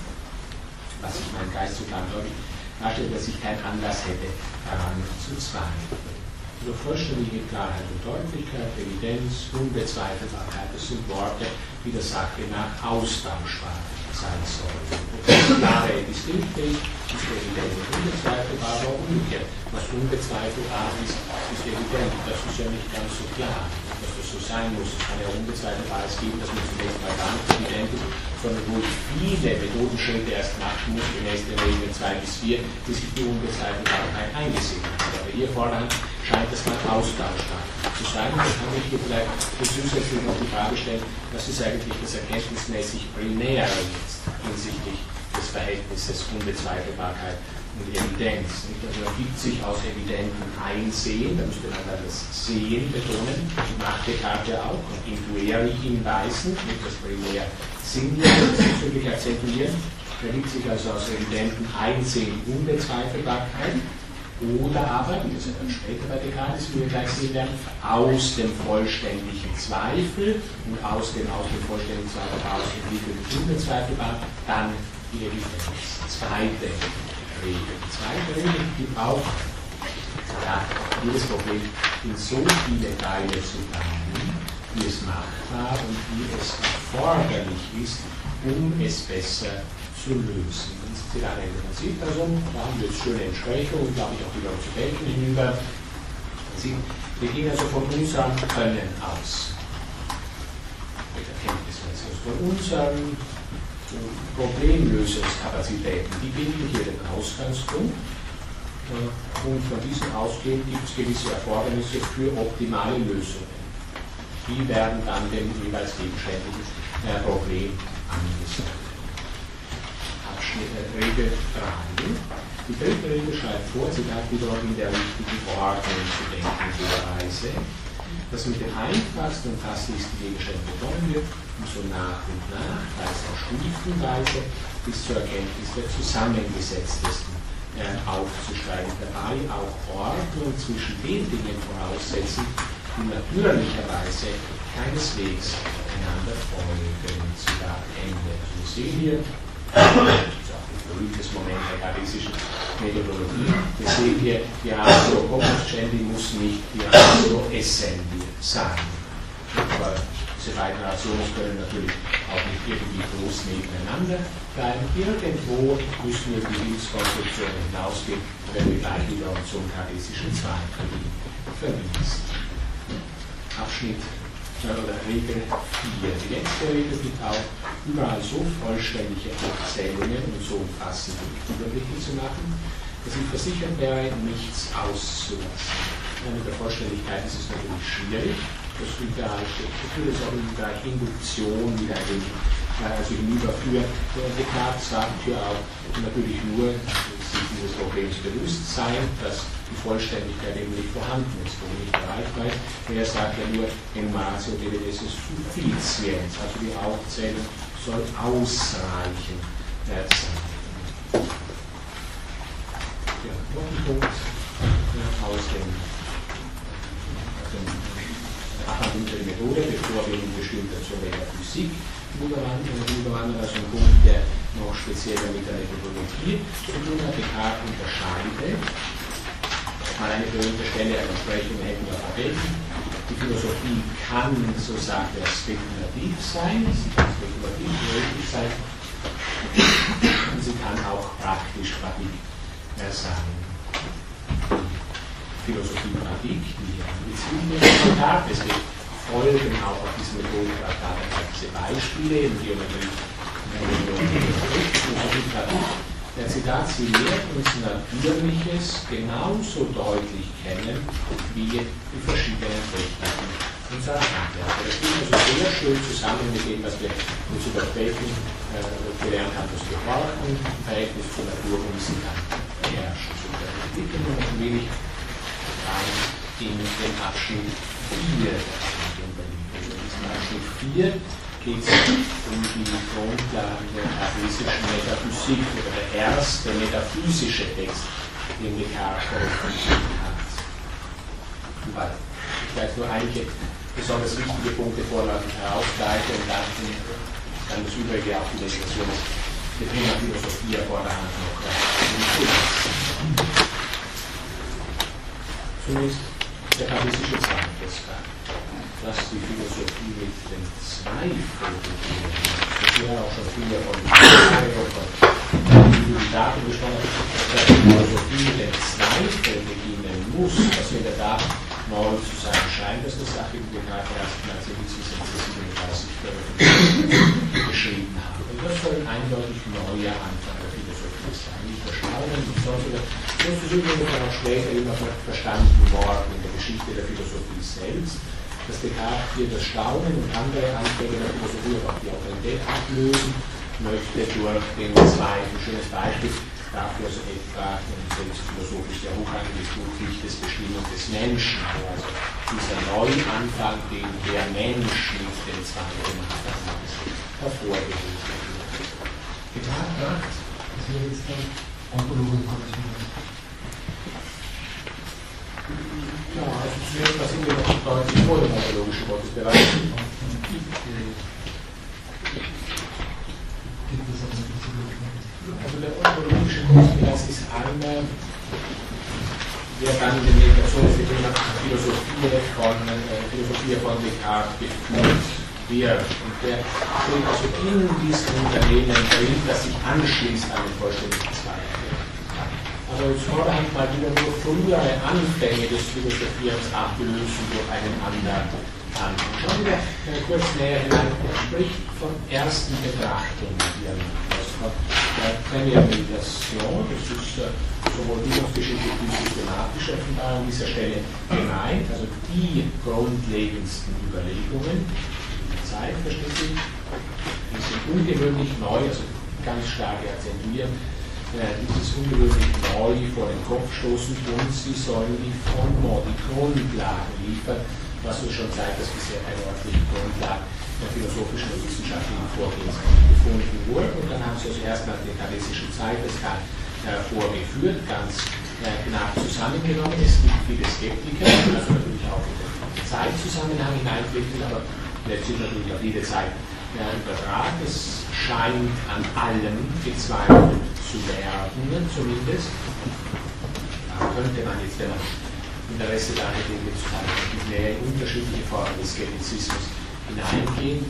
was sich mein Geist so deutlich darstellt, dass ich keinen Anlass hätte, daran zu zweifeln. Also vollständige Klarheit und Deutlichkeit, Evidenz, Unbezweifelbarkeit, das sind Worte, die der Sache nach austauschbar sein sollen. Klare Distinkfähig ist evident und unbezweifelbar, aber umgekehrt. Was unbezweifelbar ist, ist evident. Das ist ja nicht ganz so klar so sein muss. Es kann ja unbezweifelbares geben, dass man zunächst mal gar nicht evident ist, sondern wo ich viele Methodenschritte erst machen muss, gemäß der Regel 2 bis 4, bis ich die Unbezweifelbarkeit eingesehen habe. Aber hier vorhand scheint es mal austauschbar zu sein. Dann kann ich hier vielleicht zusätzlich noch die Frage stellen, was ist eigentlich das erkenntnismäßig Primäre jetzt hinsichtlich des Verhältnisses Unbezweifelbarkeit und Evidenz. Also ergibt sich aus evidentem Einsehen, da müsste man das Sehen betonen, macht Descartes ja auch, und intuere hinweisen, mit das primär sinnlich bezüglich akzentuieren, ergibt sich also aus evidentem Einsehen Unbezweifelbarkeit, oder aber, wie das ja dann später bei Descartes, wie wir gleich sehen werden, aus dem vollständigen Zweifel und aus dem aus dem vollständigen Zweifel heraus entwickelten Unbezweifelbar dann die Evidenz. Zweite. Die zweite Regel, die ja, jedes Problem in so viele Teile zu teilen, wie es machbar und wie es erforderlich ist, um es besser zu lösen. Man sieht also, da haben wir jetzt schöne Entsprechungen, glaube ich, auch wieder zu Denken hinüber. Wir gehen also von unserem Können aus. Mit Erkenntnisweise. Also von unserem Problemlösungskapazitäten, die bilden hier den Ausgangspunkt. Und von diesen ausgehend gibt es gewisse Erfordernisse für optimale Lösungen. Die werden dann dem jeweils gegenständlichen äh, Problem angesagt. Äh, Regel 3. Die dritte Regel schreibt vor, sie hat wiederum in der richtigen Ordnung zu denken, dieser Weise, dass mit den einfachsten und hastigsten Gegenständen begonnen wird so nach und nach, teils auch stufenweise, bis zur Erkenntnis der zusammengesetztesten äh, aufzusteigen. Dabei auch Ordnung zwischen den Dingen voraussetzen, die natürlicherweise keineswegs einander folgen. Zitat Ende. Also wir sehen hier, das ist auch ein berühmtes Moment der kartesischen Methodologie, wir sehen hier, die Ratio Cognoscendi muss nicht die Ratio Essendi sein. Aber diese beiden Nationen können natürlich auch nicht irgendwie groß nebeneinander bleiben. Irgendwo müssen wir die Hilfskonstruktion hinausgehen, wenn wir gleich wieder zum kartesischen Zweifel verwiesen. Abschnitt oder Regel 4. Die letzte Regel gibt auch überall so vollständige Aufzählungen und so umfassende Überblicke zu machen, dass ich versichert wäre, nichts auszulassen. Mit der Vollständigkeit ist es natürlich schwierig, das Bereich, ich würde es auch im Bereich Induktion wieder wenig also hinüberführen. Descartes sagt hier auch natürlich nur, sich dieses Problems bewusst sein, dass die Vollständigkeit eben nicht vorhanden ist wo nicht erreichbar ist. Er sagt ja nur, enumeratio deledesis sufficiens, also die Aufzählung soll ausreichend sein. Ja, noch ein Punkt dem, aus dem unsere Methode, bevor wir nun bestimmt zur Metaphysik überwandern, also ein Punkt, der noch spezieller mit der Methodologie zu tun hat. Descartes unterscheidet, mal eine berühmte Stelle einer Entsprechung hätten wir verwenden. Die Philosophie kann, so sagt er, spekulativ sein, sie kann spekulativ möglich sein, und sie kann auch praktisch Pratik sein. Philosophie-Pratik, die Beziehungen Descartes gibt folgen auch auf diese Methode diese Beispiele, in die der Zitat, sie lehrt uns Natürliches genauso deutlich kennen wie die verschiedenen Techniken unserer Handwerker. Das geht also sehr schön zusammen mit dem, was wir uns über Felden äh, gelernt haben, Horten im Verhältnis zur Natur und Wissenschaft herrschen. So, da entwickeln wir ein wenig in den Abschnitt 4 Abschnitt 4 geht es um die Grundlagen der kartesischen Metaphysik oder der erste metaphysische Text, den Descartes veröffentlicht hat. Ich werde nur einige besonders wichtige Punkte vorläufig herausgreifen und dann, dann das Übrige auch die Diskussion der Thema Philosophie vorderhand noch Zunächst der taoistische Zweifelsfall, dass die Philosophie mit dem Zweifel beginnt. Das wäre auch schon viel von die Daten besprochen, dass die Philosophie mit dem Zweifel beginnen muss, was in der Tat neu zu sein scheint, dass das Sache im Detail erst 1937 geschrieben hat. Und das soll ein eindeutig neuer Anfang Erstaunen, nicht sonst das ist übrigens auch später immer verstanden worden in der Geschichte der Philosophie selbst, dass Descartes hier das Staunen und andere Anfänge der Philosophie, auch die Autorität ablösen möchte durch den Zweifel. Schönes Beispiel dafür also etwa philosophisch der hochrangiges Buch Lichtes Bestimmung des Menschen, also dieser Neuanfang, den der Mensch mit dem gemacht hat, hervorgehoben. Getan macht, wäre jetzt ein ontologische Ja, also zunächst mal sind wir noch deutlich vor dem ontologischen Gottesbereich. Also der ontologische Kosmos ist einer, der dann in den Meditationen für die Philosophie von, äh, Philosophie von Descartes geführt wird. Und der steht also in diesem Unternehmen drin, das sich anschließt an den vollständigen Zweifel. Also jetzt vorderhand mal wieder nur frühere Anfänge des Philosophierens ablösen durch einen anderen an. Schauen wir kurz näher hinein. Er spricht von ersten Betrachtungen hier der Prämeditation, das ist äh, sowohl bildungsgeschichtlich wie systematisch offenbar an dieser Stelle gemeint, also die grundlegendsten Überlegungen Zeit, versteht die sind ungewöhnlich neu, also ganz stark akzentuieren, äh, dieses ungewöhnlich neu vor den Kopf stoßen und sie sollen die Fondement, die Grundlagen liefern, was uns schon zeigt, dass bisher keine ordentliche Grundlage der philosophischen und wissenschaftlichen Vorgehensweise gefunden wurden. Und dann haben sie also erst nach der kanadischen Zeit das äh, vorgeführt, ganz äh, knapp zusammengenommen. Es gibt viele Skeptiker, also natürlich auch in den Zeitzusammenhang hineinblicken, aber letztlich natürlich auf jede Zeit ja, übertragen. Es scheint an allem gezweifelt zu werden, zumindest. Da könnte man jetzt, wenn man Interesse daran hätte, sagen, mehr unterschiedliche Formen des Skeptizismus hineingehen.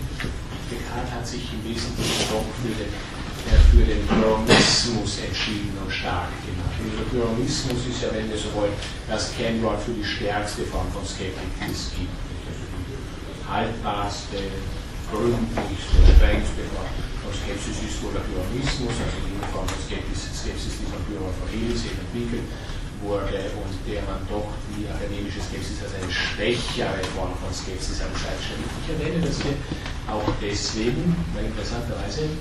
Descartes hat sich im Wesentlichen doch für den, äh, für den Pyrrhonismus entschieden und stark gemacht. Und der Pyrrhonismus ist ja, wenn wir so wollen, das Kennwort für die stärkste Form von Skeptik, die gibt. Haltbarste, gründlichste, strengste Form von Skepsis ist wohl der Pyrrhonismus, also die Form von Skepsis, Skepsis die von Pyrrhon von Helios entwickelt wurde und der man doch die akademische Skepsis als eine schwächere Form von Skepsis schon richtig erwähne. Das wird auch deswegen, weil interessanterweise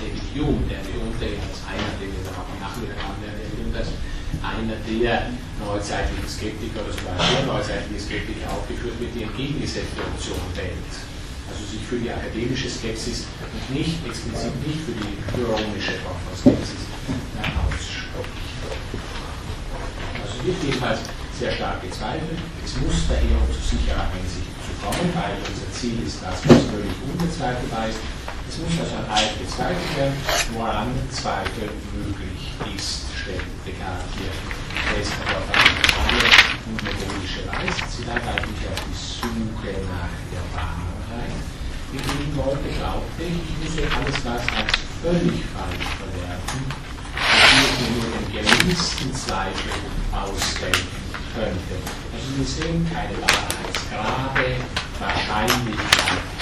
David Hume, der mitunter als einer, den wir Nachmittag haben der einer der neuzeitlichen Skeptiker oder sogar der neuzeitliche Skeptiker aufgeführt wird, die entgegengesetzte Option wählt. Also sich für die akademische Skepsis und nicht explizit nicht für die pyrrhonische Form von Skepsis wird jedenfalls sehr stark gezweifelt. Es muss daher, um zu sicherer Einsicht zu kommen, weil unser Ziel ist das, was völlig unbezweifelbar ist. Also allem gezweifelt werden, woran Zweifel möglich ist, stellt Descartes hier fest, aber auf eine und methodische Weise. Sie dann eigentlich auf die Suche nach der Wahrheit begeben wollte, glaubte ich, ich müsse alles, was als völlig falsch verwerfen, die nur den geringsten Zweifel ausdenken könnte. Also wir sehen keine Wahrheitsgrade, Wahrscheinlichkeit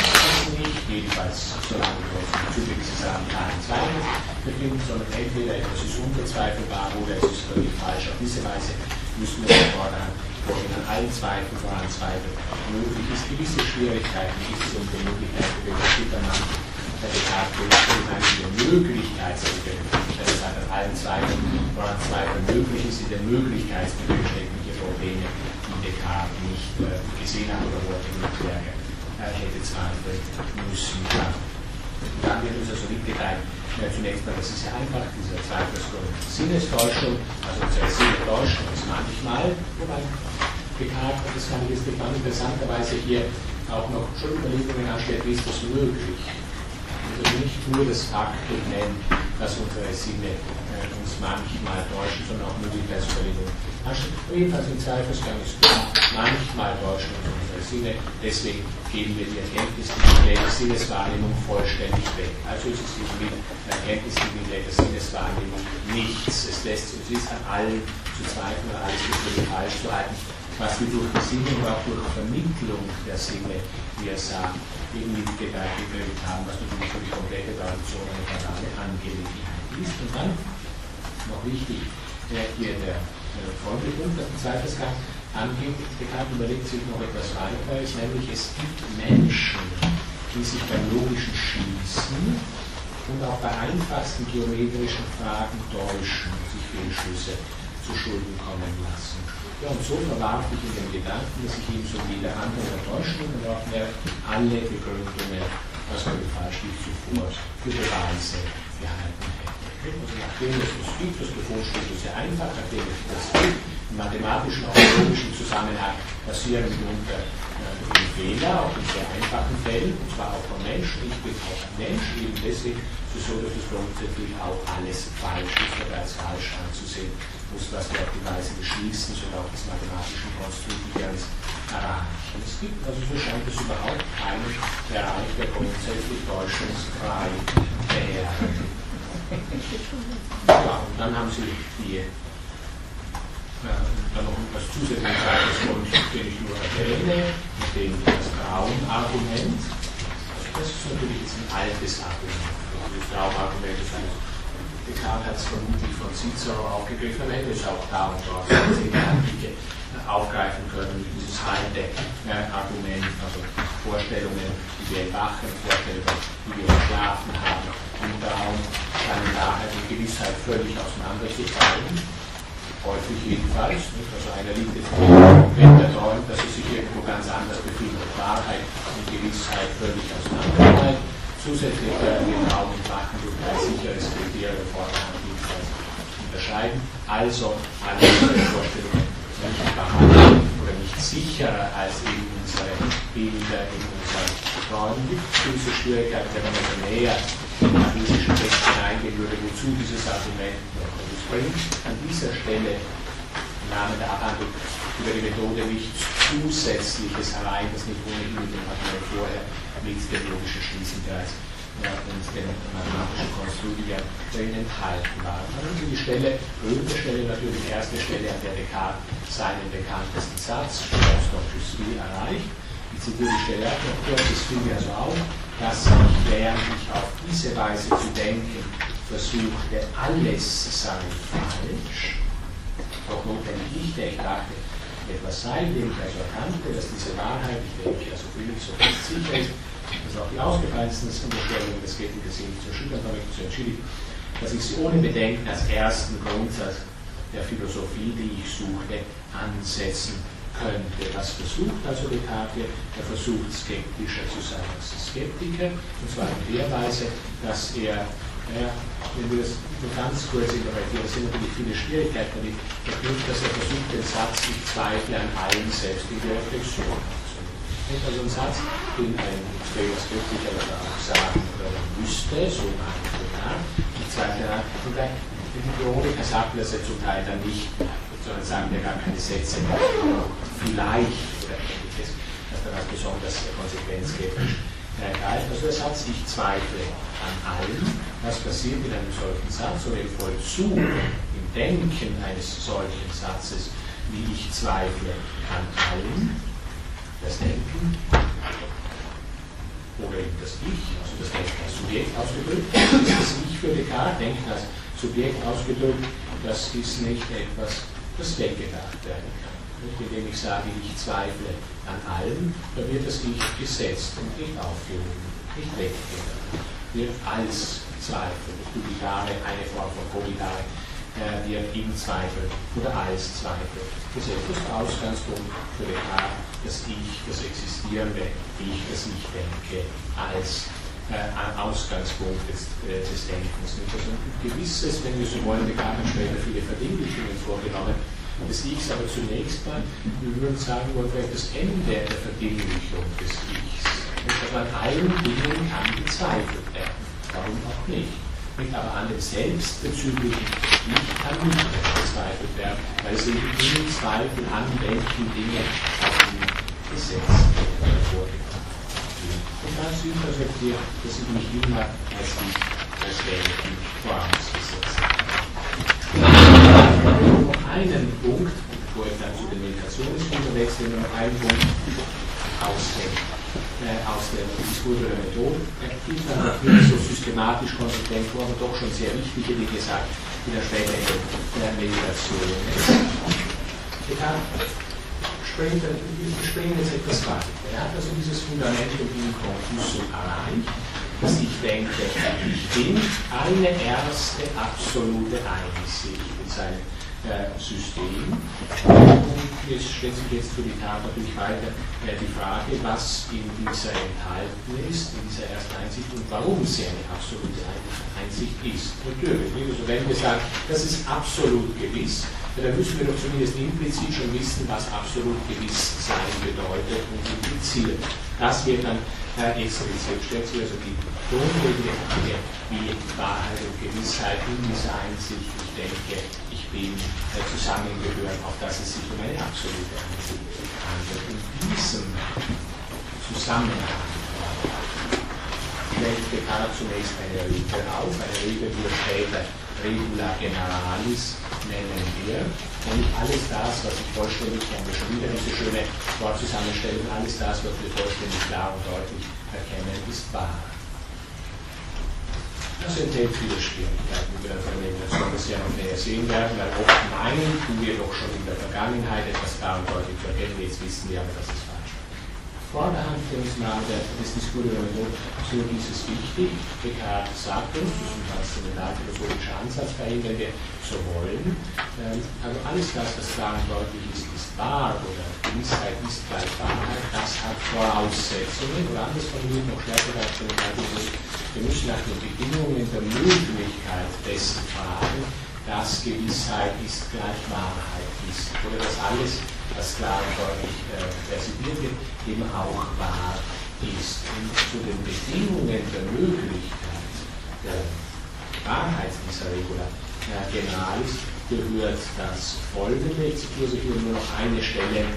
nicht, jedenfalls solange wir Zuge dieses radikalen Zweifels befinden, sondern entweder etwas ist unbezweifelbar oder es ist völlig falsch. Auf diese Weise müssen wir fordern, wo in allen Zweifeln, voran Zweifel möglich ist. Gewisse Schwierigkeiten es die Möglichkeit, wie wir das der Descartes der Möglichkeitsbegriff, das heißt an allen Zweifeln, woran Zweifel möglich ist, in der Möglichkeitsbegriff steckliche Probleme, die Descartes nicht äh, gesehen hat oder wo er nicht stärker hätte zweifeln müssen. Ja. Dann wird uns also mitgeteilt, zunächst mal, das ist ja einfach, dieser Zweifelsgrund Sinnestäuschung, also unsere Sinne täuschen uns manchmal, wobei Descartes, das kann ich jetzt interessanterweise hier auch noch schon Überlegungen anstellt, wie ist das möglich? Also nicht nur das Faktum nennt, dass unsere Sinne uns manchmal täuschen, sondern auch Möglichkeitsverlegung. Jedenfalls im Zweifelsgang ist manchmal täuschen uns unsere Sinne, deswegen geben wir die Erkenntnisgebiete der Sinneswahrnehmung vollständig weg. Also ist es mit Erkenntnisgebiete der Sinneswahrnehmung nichts. Es lässt es ist an allen zu zweifeln, alles ist falsch zu halten was wir durch die Sinne und auch durch Vermittlung der Sinne, wie er sagt, eben mitgewirkt haben, was natürlich für die komplette Tradition eine banale Angelegenheit ist. Und dann, noch wichtig, hier der äh, Folgepunkt, dass ein zweites Gang überlegt sich noch etwas weiteres, nämlich es gibt Menschen, die sich beim logischen Schließen und auch bei einfachsten geometrischen Fragen täuschen und sich Fehlschlüsse zu Schulden kommen lassen. Ja, und so verwarf ich in den Gedanken, dass ich ihm so jede andere Täuschung und auch mehr alle Begründungen, was mir falsch lief, zuvor für Beweise gehalten hätte. Also nachdem es das gibt, das Bevorsteht ist sehr einfach, nachdem es das gibt, im mathematischen, auch logischen Zusammenhang passieren mitunter äh, Fehler, auch in sehr einfachen Fällen, und zwar auch von Menschen. Ich bin auch ein Mensch, eben deswegen ist es so, dass es grundsätzlich auch alles falsch ist oder als falsch anzusehen muss, was wir auf die Weise des Schließens oder auch des mathematischen Konstruktivierens erreichen. Es gibt also, so scheint es überhaupt keinen Bereich, der grundsätzlich täuschungsfrei wäre. Ja, und dann haben Sie die, äh, dann noch etwas zusätzliches Grund, den ich nur erwähne, mit dem das Traumargument. Also das ist natürlich jetzt ein altes Argument. Das Traumargument ist ein Descartes hat es vermutlich von Cicero aufgegriffen, man hätte es auch da und dort Antike aufgreifen können, dieses alte äh, Argument, also Vorstellungen, die wir wachen, Vorstellungen, die wir schlafen haben, im Traum, scheinen Wahrheit und Gewissheit völlig auseinanderzufallen. Häufig jedenfalls. Nicht? Also einer liegt jetzt wenn er träumt, dass er sich irgendwo ganz anders befindet. Wahrheit und Gewissheit völlig auseinanderfallen zusätzlich werden wir Traum und Wachen durch ein sicheres Kriterium unterscheiden. Also alle unsere Vorstellungen nicht behandeln oder nicht sicherer als eben unsere Bilder in unseren Träumen. Gibt gewisse Schwierigkeiten, wenn man also näher in den physischen Text hineingehen würde, wozu dieses Argument uns bringt. An dieser Stelle im Namen der Abhandlung über die Methode nichts Zusätzliches allein, das nicht ohnehin mit dem Argument vorher mit Schließen bereits ja, und den mathematischen Konstrukt, die ja darin enthalten waren. Sie die Stelle, berühmte Stelle natürlich, die erste Stelle, an der Descartes seinen bekanntesten Satz, suis, erreicht. Ich zitiere die Stelle auch noch kurz, es fiel mir also auf, dass ich, während ich auf diese Weise zu denken versuchte, alles sei falsch, doch notwendig nicht, der ich dachte, etwas sei, dem ich also erkannte, dass diese Wahrheit, ich denke, also für mich so fest sicher ist, dass auch die ausgefallensten Unterstellungen des nicht zu erschüttern, habe ich zu entschuldigen, dass ich sie ohne Bedenken als ersten Grundsatz der Philosophie, die ich suchte, ansetzen könnte. Was versucht also Descartes? Er versucht skeptischer zu sein als Skeptiker, und zwar in der Weise, dass er ja, wenn wir das nur ganz kurz interpretieren, sind natürlich viele Schwierigkeiten damit dass er versucht, den Satz, ich zweifle an allem selbst in die Reflexion aufzunehmen. Also ein Satz, den ein Skeptiker auch sagen müsste, so meint er, ich zweifle an, und ein Biologiker sagt das ja zum Teil dann nicht, sondern sagen wir gar keine Sätze, vielleicht oder ähnliches, dass dann als besonders konsequenzskeptisch ergreift. Also der Satz, ich zweifle an allem, was passiert in einem solchen Satz oder im Vollzug, im Denken eines solchen Satzes, wie ich zweifle an allem, das Denken oder eben das Ich, also das Denken als Subjekt ausgedrückt, das Ich für Descartes, Denken als Subjekt ausgedrückt, das ist nicht etwas, das weggedacht werden kann. Indem ich sage, ich zweifle an allem, dann wird das Ich gesetzt und nicht aufgehoben, nicht weggedacht. Wird als Zweifel, Dubitare, eine Form von Kobitare, äh, wird im Zweifel oder als Zweifel gesetzt. Das ist Ausgangspunkt für Descartes, das Ich, das existierende Ich, das ich denke, als äh, Ausgangspunkt des, äh, des Denkens. Also ein gewisses, wenn wir so wollen, Descartes hat später viele Verdinglichungen vorgenommen, des Ichs, aber zunächst mal, wir würden sagen, wollen wir das Ende der Verdinglichung des Ichs. Und an allen Dingen kann gezweifelt werden. warum auch nicht. Aber an dem selbstbezüglichen Ich kann nicht bezweifelt werden, weil sie im Zweifel anwenden Dinge aus dem Gesetz vorgebracht Und da ist also hier, dass ich mich immer als die als Welten vorausgesetzt noch einen Punkt, bevor ich dann zu den Meditationsstunden wechsle, noch einen Punkt. Aus dem äh, aus der Diskurs der Methode aktiv, dann nicht so systematisch konsequent aber doch schon sehr wichtige, wie gesagt, in der späteren der Meditation. Wir springen jetzt etwas weiter. Er hat also dieses Fundamentum in Confusion erreicht, dass ich denke, ich bin eine erste absolute Einsicht in seinem System. Und jetzt stellt sich jetzt für die Tat natürlich weiter äh, die Frage, was in dieser enthalten ist, in dieser ersten Einsicht und warum sie eine absolute Einsicht ist. Natürlich, also wenn wir sagen, das ist absolut gewiss, dann müssen wir doch zumindest implizit schon wissen, was absolut gewiss sein bedeutet und impliziert. Das wird dann äh, explizit. Stellt sich also die grundlegende Frage, wie Wahrheit und Gewissheit in dieser Einsicht, ich denke, bin äh, zusammengehören, auf das es sich um eine absolute Einsicht handelt. In diesem Zusammenhang stellt Descartes zunächst eine Regel auf, eine Regel, die er später Regula Generalis nennen wir, nämlich alles das, was ich vollständig, haben wir schon wieder diese schöne Wortzusammenstellung, alles das, was wir vollständig klar und deutlich erkennen, ist wahr. Das enthält viele Schwierigkeiten, wie wir von der Meditation bisher noch sehen werden, weil oft meinen, tun wir doch schon in der Vergangenheit etwas deutlich zu erkennen, jetzt wissen wir aber, dass es Vorderhand für uns Name des Methode, so ist es wichtig. Descartes sagt uns, das ist ein transzendentalphilosophischer Ansatz bei ihm, wenn wir so wollen. Ähm, also alles das, was klar und deutlich ist, ist wahr oder Gewissheit ist gleich Wahrheit, das hat Voraussetzungen oder anders formuliert noch stärker als wir müssen nach den Bedingungen der Möglichkeit dessen fragen, dass Gewissheit ist gleich Wahrheit ist. Oder dass alles, was klar und deutlich äh, persidiert wird, eben auch wahr ist. Und zu den Bedingungen der Möglichkeit der Wahrheit dieser Regula äh, Generalis gehört das folgende. Ich zitiere hier nur noch eine Stelle,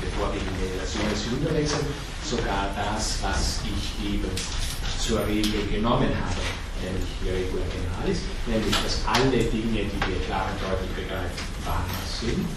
bevor wir in die Relation wechseln. Sogar das, was ich eben zur Regel genommen habe, nämlich die Regula Generalis, nämlich dass alle Dinge, die wir klar und deutlich begreifen, wahr sind.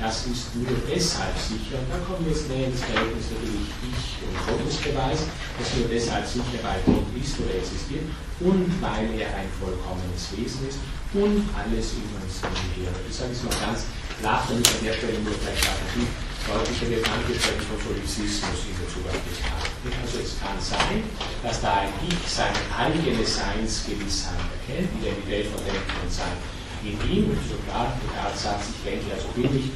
Das ist nur deshalb sicher, und da kommen wir jetzt näher ins Verhältnis natürlich Ich und Gottesbeweis, dass nur deshalb sicher, weil Gott ist oder existiert und weil er ein vollkommenes Wesen ist und alles in uns umgehört. Ich sage es mal ganz klar, damit an der Stelle nur vielleicht relativ deutlicher wird angesprochen von Solipsismus in Bezug auf Descartes. Also es kann sein, dass da ein Ich seine eigene Seinsgewissheit erkennt, Identität von Denken und Sein in ihm, und sogar Descartes sagt, ich denke, also bin ich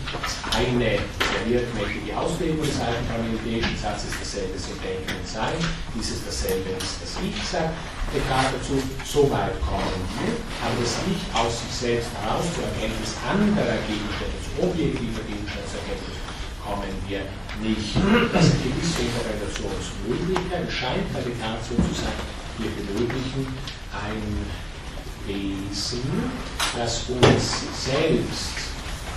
eine der wirkmächtige Auslegung des alten parmenidischen Satzes, dasselbe sind Denken und Sein, dieses dasselbe ist das Ich, sagt. Descartes dazu, so weit kommen wir, aber das nicht aus sich selbst heraus zur Erkenntnis anderer Gegenstände, zu objektiver Gegenstandserkenntnis kommen wir nicht. Das sind gewisse Interpretationsmöglichkeiten, scheint bei Descartes so zu sein, wir benötigen ein Wesen, das uns selbst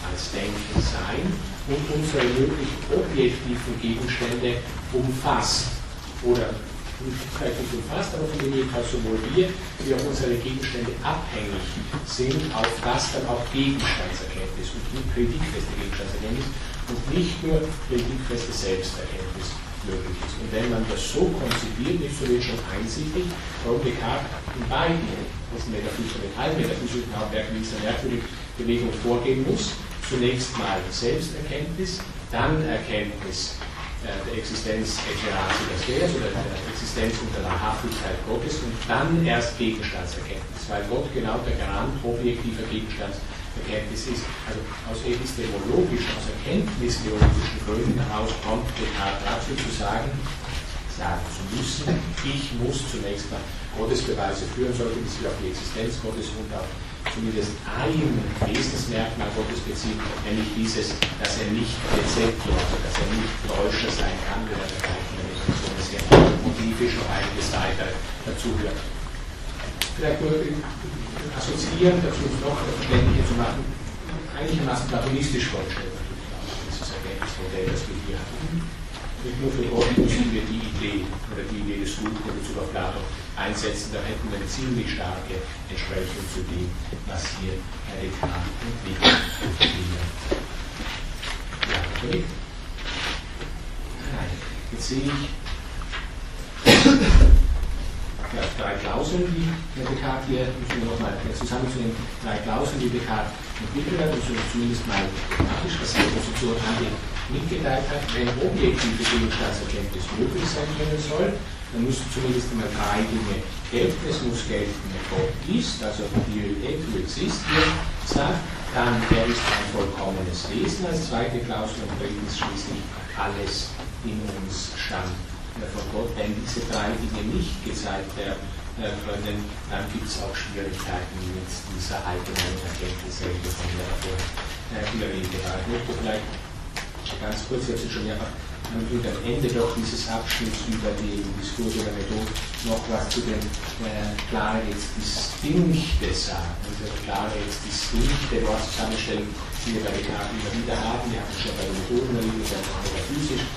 als Denken sein und unsere möglichen objektiven Gegenstände umfasst. Oder vielleicht nicht umfasst, aber von dem jedenfalls sowohl wir wie auch unsere Gegenstände abhängig sind, auf das dann auch Gegenstandserkenntnis und kreditfeste Gegenstandserkenntnis und nicht nur kreditfeste Selbsterkenntnis möglich ist. Und wenn man das so konzipiert, ist, so wird schon einsichtig, warum Descartes in beiden, das Metaphysik und Metallmetaphysik, Hauptwerk in dieser merkwürdigen Bewegung vorgehen muss. Zunächst mal Selbsterkenntnis, dann Erkenntnis äh, der Existenz des Deus oder der Existenz und der Wahrhaftigkeit Gottes und dann erst Gegenstandserkenntnis, weil Gott genau der Garant objektiver Gegenstandserkenntnis Erkenntnis ist. Also aus epistemologischen, aus erkenntnistheologischen Gründen heraus kommt dazu zu sagen, sagen zu müssen, ich muss zunächst mal Gottesbeweise führen, sollte sich auf die Existenz Gottes und auf zumindest ein Wesensmerkmal Gottes bezieht, nämlich dieses, dass er nicht Rezeptor, also dass er nicht Täuscher sein kann, wenn er bisschen motivisch noch einiges weiter dazu hört. Vielleicht nur assoziieren, dazu noch verständlicher zu machen, einigermaßen platonistisch vorgestellt dieses Erkenntnismodell, das wir hier haben. Nicht nur für Gott müssen wir die Idee oder die Idee des Guten in Bezug auf Platon einsetzen, dann hätten wir eine ziemlich starke Entsprechung zu dem, was hier Herr Descartes entwickelt. Ja, okay. Nein, jetzt sehe ich drei Klauseln, die Descartes hier, müssen wir nochmal zusammenzunehmen, drei Klauseln, die Descartes entwickelt hat, also zumindest mal grafisch, was seine Position an die mitgeteilt hat, wenn objektive Gegenstandserkenntnis möglich sein können soll, dann müssen zumindest einmal drei Dinge gelten. Es muss gelten, Gott ist, also die to exist hier sagt, dann er ist ein vollkommenes Wesen. Als zweite Klausel und drittens schließlich alles in uns stammt von Gott, wenn diese drei Dinge nicht gezeigt werden äh, können, dann gibt es auch Schwierigkeiten mit dieser allgemeinen Erkenntnis, die von der davor geredet haben. Ich möchte vielleicht ganz kurz, ich habe es schon mehrfach am Ende doch dieses Abschnitts über die Diskurse der Methode noch was zu den äh, klare jetzt Distinkte sagen. Also klare jetzt Distinkte dort zusammenstellen, die wir bei den Karten immer wieder haben. Wir haben es schon bei den Methoden wir haben es physisch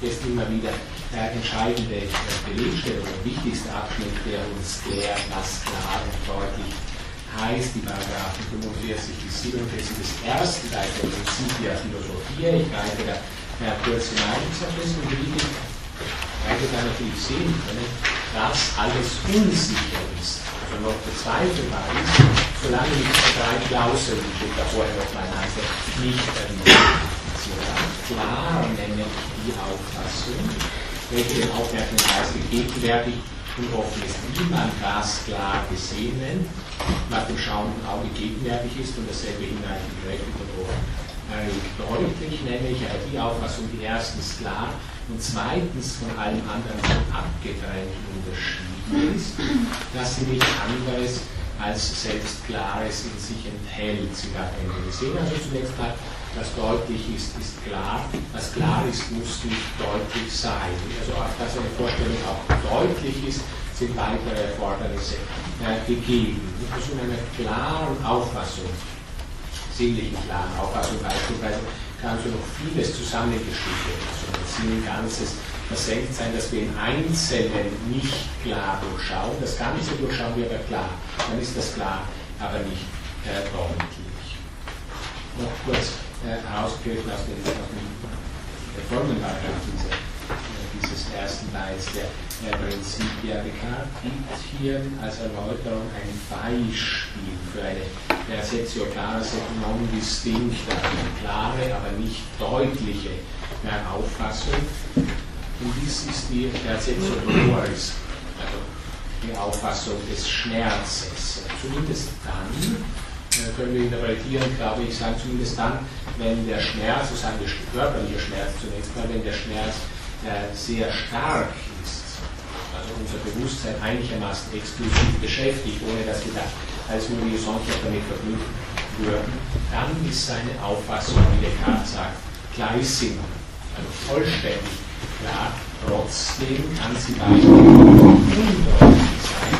jetzt immer wieder äh, entscheidende äh, Belegstellung, der wichtigste Abschnitt, der uns klärt, was klar und deutlich heißt, die Paragraphen 45 bis 47 des ersten Teils der Prinzipia Philosophia. Ich greife da äh, kurz hinein. Zur und wie weil wir da natürlich sehen können, dass alles unsicher ist, also noch bezweifelbar ist, solange die drei Klauseln, die ich da vorher noch mal nannte, nicht erwiesen klar nenne die Auffassung, welche den aufmerksamen Geist gegenwärtig und offen ist. Wie man glasklar gesehen nennt, was dem schauenden Auge gegenwärtig ist und dasselbe hinreichend berechtigt und offen. Deutlich nenne ich die Auffassung, die erstens klar und zweitens von allem anderen abgetrennt unterschieden ist, dass sie nichts anderes als selbst Klares in sich enthält. Zitat Ende. Wir sehen also zunächst mal, was deutlich ist, ist klar. Was klar ist, muss nicht deutlich sein. Also auch, dass eine Vorstellung auch deutlich ist, sind weitere Erfordernisse äh, gegeben. Wir versuchen eine klare Auffassung, sinnlichen klaren Auffassung beispielsweise, kann so noch vieles zusammengestückelt, also ein Sinn Ganzes versenkt sein, dass wir in Einzelnen nicht klar durchschauen. Das Ganze durchschauen wir aber klar. Dann ist das klar, aber nicht äh, deutlich. Noch kurz herausgegriffen aus dem, aus dem Folgenparagraph diese, äh, dieses ersten Teils der Prinzipia Descartes gibt hier als Erläuterung ein Beispiel für eine Perceptio clara sed non distincta, eine klare, aber nicht deutliche Auffassung. Und dies ist die Perceptio doloris, also die Auffassung des Schmerzes. Zumindest dann, können wir interpretieren, glaube ich, sagen zumindest dann, wenn der Schmerz, so sagen wir körperlicher Schmerz zunächst mal, wenn der Schmerz äh, sehr stark ist, also unser Bewusstsein einigermaßen exklusiv beschäftigt, ohne dass wir da als die Sonntag damit verblüffen würden, dann ist seine Auffassung, wie der Descartes sagt, gleichsinnig, also vollständig. Klar. Trotzdem kann sie weiterhin undeutlich sein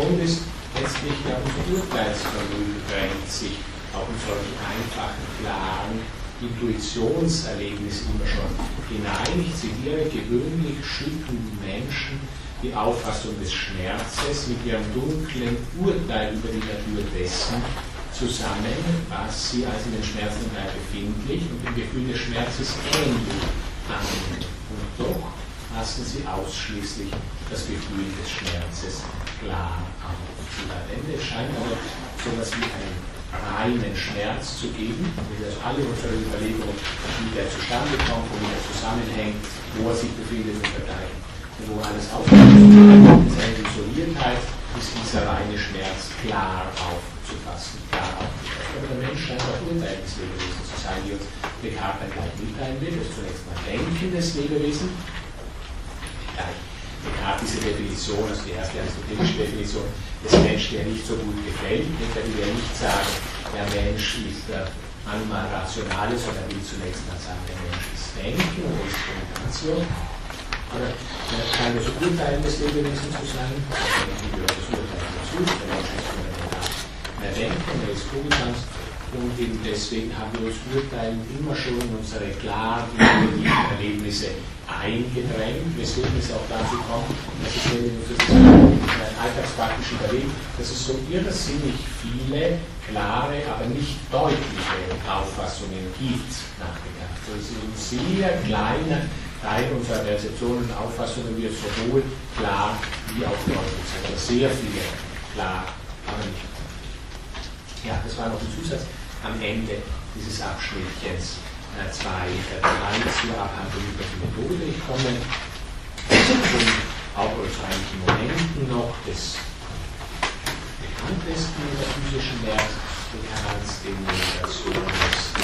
interessant, und ist letztlich ja unser Urteilsvermögen drängt sich auch in solche einfachen, klaren Intuitionserlebnisse immer schon hinein. Ich zitiere, gewöhnlich schütten Menschen die Auffassung des Schmerzes mit ihrem dunklen Urteil über die Natur dessen zusammen, was sie als in den Schmerzen befindlich und dem Gefühl des Schmerzes ähnlich annehmen. Und doch lassen sie ausschließlich das Gefühl des Schmerzes klar auf. Am Ende scheint aber so etwas wie einen reinen Schmerz zu geben, also alle unsere Überlegungen, wie der zustande kommt, wie er zusammenhängt, wo er sich befindet im Vergleich, wo alles aufgeht. Seine Isoliertheit ist dieser reine Schmerz klar aufzufassen, klar aufzufassen. Aber der Mensch scheint auch Urteilungslebewesen zu sein, wie uns Descartes gleich mitteilen will. Ist zunächst mal denkendes Lebewesen, Descartes diese Definition, also die erste aristotelische Definition des Menschen, der nicht so gut gefällt, der will ja nicht sagen, der Mensch ist äh, Animal Rationales, oder will zunächst mal sagen, der Mensch ist Denken oder ist Kommunikation. Oder er scheint das Urteilen des Lebewesen zu gehört das Urteil dazu, der Mensch ist fundamental mehr Denken, er ist Kommunikans. Und deswegen haben wir uns Urteilen immer schon unsere klar Erlebnisse eingedrängt, weswegen es auch dazu kommt, dass es wenn wir uns das alltagspraktisch überlegen, dass es so irrsinnig viele klare, aber nicht deutliche Auffassungen gibt nach Descartes. Also es ist ein sehr kleiner Teil unserer Rezeptionen und Auffassungen wird sowohl klar wie auch deutlich sein. Also sehr viele klar, aber nicht. Ja, das war noch ein Zusatz am Ende dieses Abschnittchens 2, äh, 3 äh, zur Abhandlung über die Methode. Zum auch aus einigen Momenten noch des bekanntesten metaphysischen Werks Descartes, den Meditation des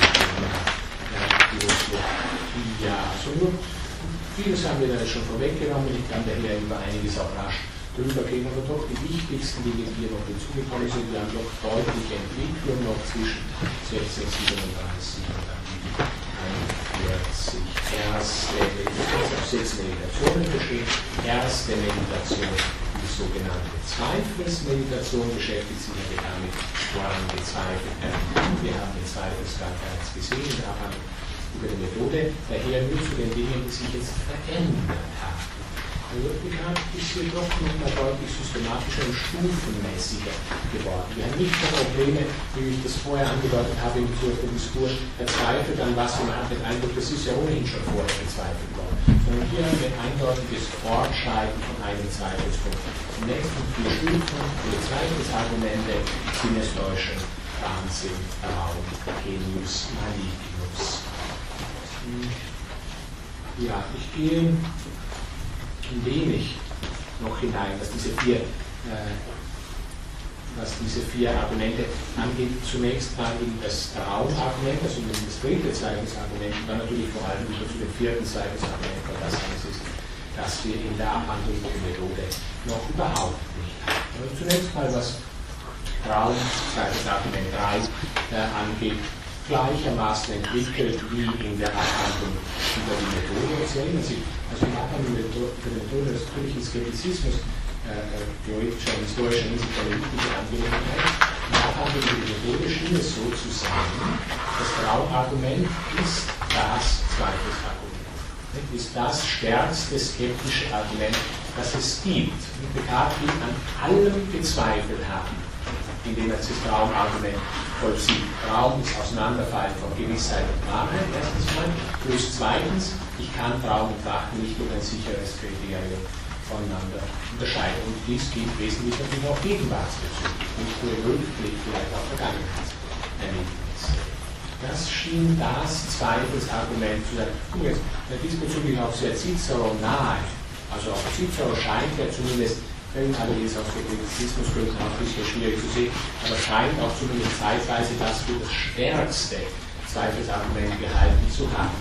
Philosophia. Also vieles haben wir da schon vorweggenommen, ich kann daher über einiges auch rasch gehen, aber doch die wichtigsten Dinge, die hier noch hinzugekommen sind, wir haben doch deutliche Entwicklung noch zwischen 1637 und 41. Erste, auf sechs Meditationen bestehen. Erste Meditation, die sogenannte Zweifelsmeditation, beschäftigt sich ja damit, woran gezweifelt werden kann. Wir haben den Zweifelsgang bereits gesehen, daran über die Methode, daher nur zu den Dingen, die sich jetzt verändert haben. Wirklichkeit ist hier doch nochmal deutlich systematischer und stufenmäßiger geworden. Wir haben nicht mehr Probleme, wie ich das vorher angedeutet habe im Diskurs, der Zweifel an was man hat den Eindruck, das ist ja ohnehin schon vorher gezweifelt worden. Sondern hier haben wir ein eindeutiges Fortschreiten von einem Zweifelspunkt. Die nächsten vier Stufen, die Zweifelsargumente, Sinnesdeutschen, Wahnsinn, Raum, Genius, Malignus. Ja, ich gehe wenig noch hinein, was diese vier, äh, was diese vier Argumente angeht. Zunächst mal eben das Raumargument, also das dritte Zeigungsargument, und dann natürlich vor allem über zu dem vierten Zeigungsargument, weil das eines ist, das wir in der Abhandlung der Methode noch überhaupt nicht haben. Also zunächst mal, was Raum, zweites Argument 3 äh, angeht, gleichermaßen entwickelt wie in der Abhandlung über die Methode. Jetzt erinnern Sie, also die Abhandlung die Methode des natürlichen Skeptizismus, äh, theoretischer und historischer Hinsicht eine wichtige Angelegenheit. Die Abhandlung über die Methode schien es so zu sein, das Traumargument ist das Zweifelsargument. Ist das stärkste skeptische Argument, das es gibt. Und Descartes will an allem gezweifelt haben, indem er das Traumargument vollzieht. Traum ist Auseinanderfallen von Gewissheit und Wahrheit, erstens mal. Plus zweitens, ich kann Traum und Wachen nicht durch ein sicheres Kriterium voneinander unterscheiden. Und dies gilt wesentlich natürlich auch gegenwartsbezüglich, nicht nur Rückblick, vielleicht auch Vergangenheitserlebnisse. Das schien das Zweifelsargument zu sein. Jetzt, diesbezüglich auch sehr Cicero nahe. Also auch Cicero scheint ja zumindest allerdings aus Kritizismusgründen auch ein bisschen schwierig zu sehen, aber scheint auch zumindest zeitweise das für das stärkste Zweifelsargument gehalten zu haben.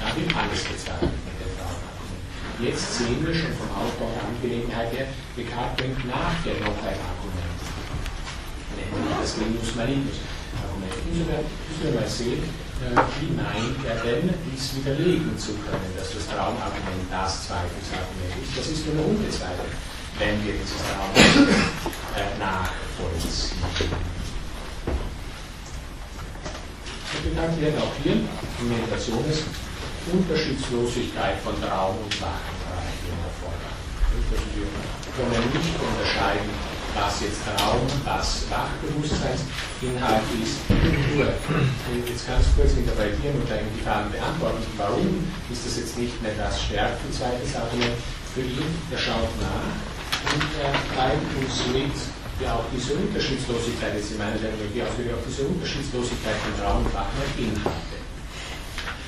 Da wird alles Frauenargument. Jetzt sehen wir schon vom Aufbau der Angelegenheit her, Descartes bringt nachher noch ein Argument, nämlich das Genius Malinus Argument. Insofern müssen wir mal sehen, er denn, dies widerlegen zu können, dass das Traumargument das Zweifelsargument ist? Das ist nur unbezweifelt, wenn wir dieses Traumargument äh, nachvollziehen. Und bekannt werden auch hier in Meditationes Unterschiedslosigkeit von Traum und Wachen in der Vorgang. Also wir können nicht unterscheiden was jetzt Raum, was Wachbewusstseinsinhalt ist. Nur, jetzt ganz kurz interpretieren und dann die Fragen beantworten. Warum ist das jetzt nicht mehr das stärkste zweites Argument für ihn? Er schaut nach und er treibt uns mit ja auch diese Unterschiedslosigkeit, jetzt in meiner Terminologie ausdrücke, auch diese Unterschiedslosigkeit von Raum und Wachen Inhalte.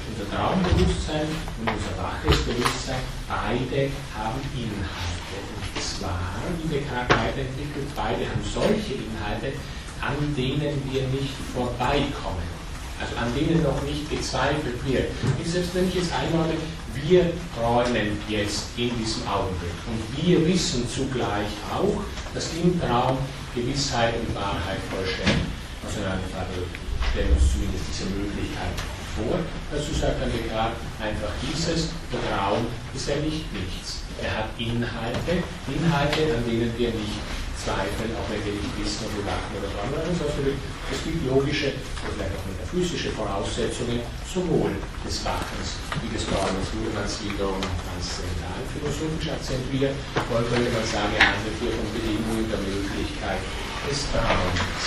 Unser Traumbewusstsein und unser waches Bewusstsein, beide haben Inhalte zwar, wie Descartes weiterentwickelt, beide haben solche Inhalte, an denen wir nicht vorbeikommen. Also an denen noch nicht gezweifelt wird. Selbst wenn ich jetzt einordne, wir träumen jetzt in diesem Augenblick. Und wir wissen zugleich auch, dass im Traum Gewissheit und Wahrheit vollständig auseinanderfallen. stellen uns zumindest diese Möglichkeit vor. Dazu sagt dann Descartes einfach dieses, der Traum ist ja nicht nichts. Er hat Inhalte, Inhalte, an denen wir nicht zweifeln, auch wenn wir nicht wissen, ob wir lachen oder träumen. Also es gibt logische, oder vielleicht auch metaphysische Voraussetzungen sowohl des Wachens wie des Träumens, würde man es wiederum transzendal philosophisch akzentuieren, wollen könnte man sagen, er handelt hier von Bedingungen der Möglichkeit des Traums.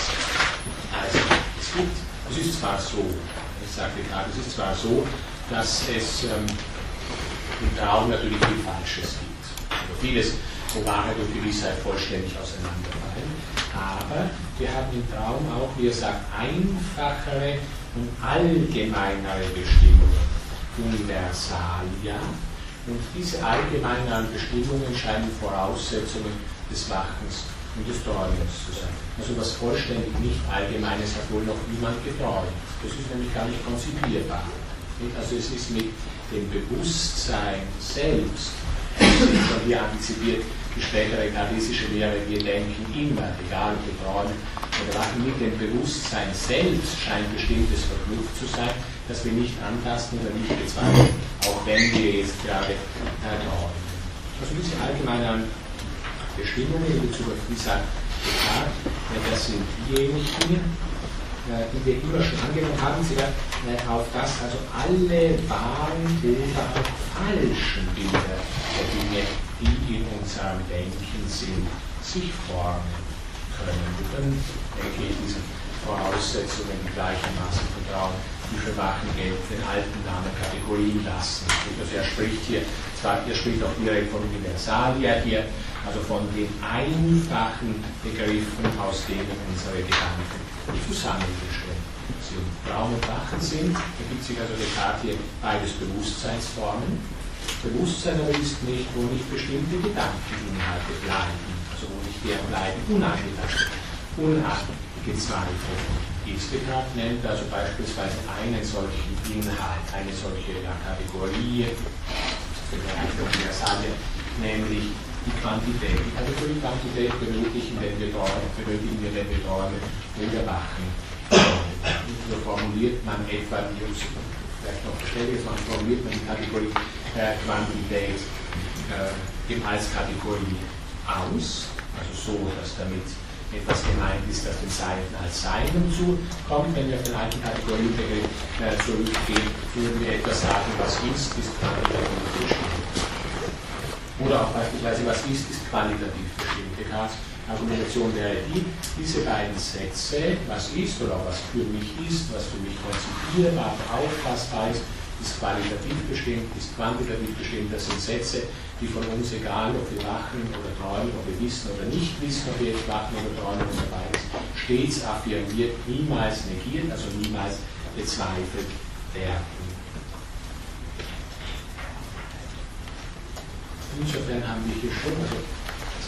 Also, es gibt, es ist zwar so, ich sagte gerade, es ist zwar so, dass es ähm, im Traum natürlich viel Falsches gibt. Also vieles wo Wahrheit und Gewissheit vollständig auseinanderfallen. Aber wir haben im Traum auch, wie er sagt, einfachere und allgemeinere Bestimmungen, Universalia. Und diese allgemeineren Bestimmungen scheinen Voraussetzungen des Wachens und des Träumens zu sein. Also was vollständig nicht Allgemeines hat wohl noch niemand geträumt. Das ist nämlich gar nicht konzipierbar. Also es ist mit dem Bewusstsein selbst, hier antizipiert, die spätere kardisische Lehre, wir denken immer, egal ob wir träumen oder wachen, mit dem Bewusstsein selbst scheint bestimmtes verknüpft zu sein, das wir nicht antasten oder nicht bezweifeln, auch wenn wir jetzt gerade äh, träumen. Also diese allgemeinen Bestimmungen in Bezug auf dieser Gefahr, das sind diejenigen, die wir immer schon angenommen haben, sie werden äh, auf das also alle wahren auch falschen Bilder der Dinge die in unserem Denken sind, sich formen können. Wir können, denke ich, diesen Voraussetzungen gleichermaßen vertrauen, die für Wachen gelten, den alten Namen Kategorien lassen. Also er spricht hier, zwar, er spricht auch direkt von Universalia hier, also von den einfachen Begriffen, aus denen unsere Gedanken zusammengestellt sind. Traum und Wachen sind, da gibt sich also Descartes hier beides Bewusstseinsformen, Bewusstsein aber ist nicht, wo nicht bestimmte Gedankeninhalte bleiben, also wo nicht deren bleiben unangetastet, unangezweifelt ist. Descartes nennt also beispielsweise einen solchen Inhalt, eine solche Kategorie, der Universalie, nämlich die Quantität. Die Kategorie Quantität benötigen, wenn wir benötigen wir, wenn wir träumen oder wachen. So formuliert man etwa, die vielleicht noch bestätigt, man formuliert man die Kategorie äh, Quantität äh, eben als Kategorie aus, also so, dass damit etwas gemeint ist, das den Seiten als Seinen zukommt. Wenn wir auf den alten Kategoriebegriff äh, zurückgehen, würden wir etwas sagen, was ist, ist quantitativ bestimmt. Oder auch beispielsweise, was ist, ist qualitativ bestimmt. Descartes Argumentation wäre die, diese beiden Sätze, was ist oder was für mich ist, was für mich konzipierbar, auffassbar ist, ist qualitativ bestimmt, ist quantitativ bestimmt. Das sind Sätze, die von uns, egal ob wir wachen oder träumen, ob wir wissen oder nicht wissen, ob wir jetzt wachen oder träumen oder beides, stets affirmiert, niemals negiert, also niemals bezweifelt werden. Insofern haben wir hier schon, also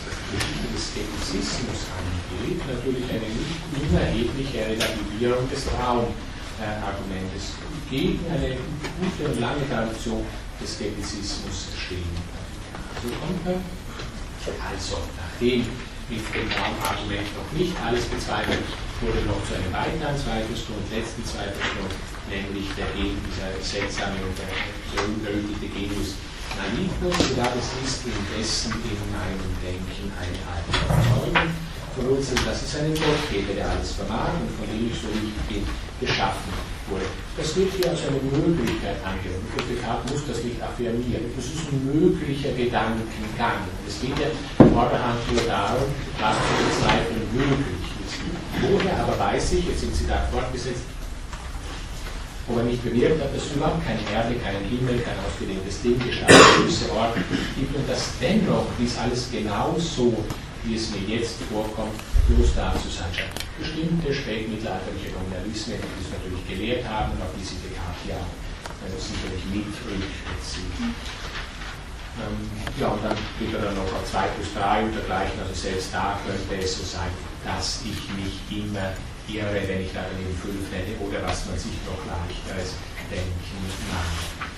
was die Geschichte des Skeptizismus angeht, natürlich eine nicht unerhebliche Relativierung des Traumargumentes gegen eine gute und lange Tradition des Skeptizismus stehen. Also, nachdem mit dem Raumargument noch nicht alles bezweifelt, wurde noch zu einem weiteren Zweifelsgrund, letzten Zweifelsgrund, nämlich der dieser seltsame und berühmte Genius Naivus, ja, das ist indessen in meinem Denken Art Überzeugung von uns, das ist eine Gottgeber, der alles vermag und von dem ich so nicht geschaffen wurde. Das wird hier als eine Möglichkeit angenommen. Und Descartes muss das nicht affirmieren. Das ist ein möglicher Gedankengang. Es geht ja vorderhand nur darum, was zu bezweifeln möglich ist. Woher aber weiß ich, jetzt sind Sie da fortgesetzt, wo er nicht bewirkt hat, dass überhaupt keine Erde, keinen Himmel, kein ausgedehntes Ding, geschaffene Ort gibt. Und dass dennoch dies alles genauso, wie es mir jetzt vorkommt, bloß da zu sein scheint. Bestimmte spätmittelalterliche Nominalismen, die das natürlich gelehrt haben auf die sich Descartes ja äh, sicherlich mit rückzieht. Ähm, ja, und dann geht er dann noch auf 2 plus 3 und dergleichen, also selbst da könnte es so sein, dass ich mich immer irre, wenn ich da daneben 5 nenne oder was man sich noch leichteres denken mag.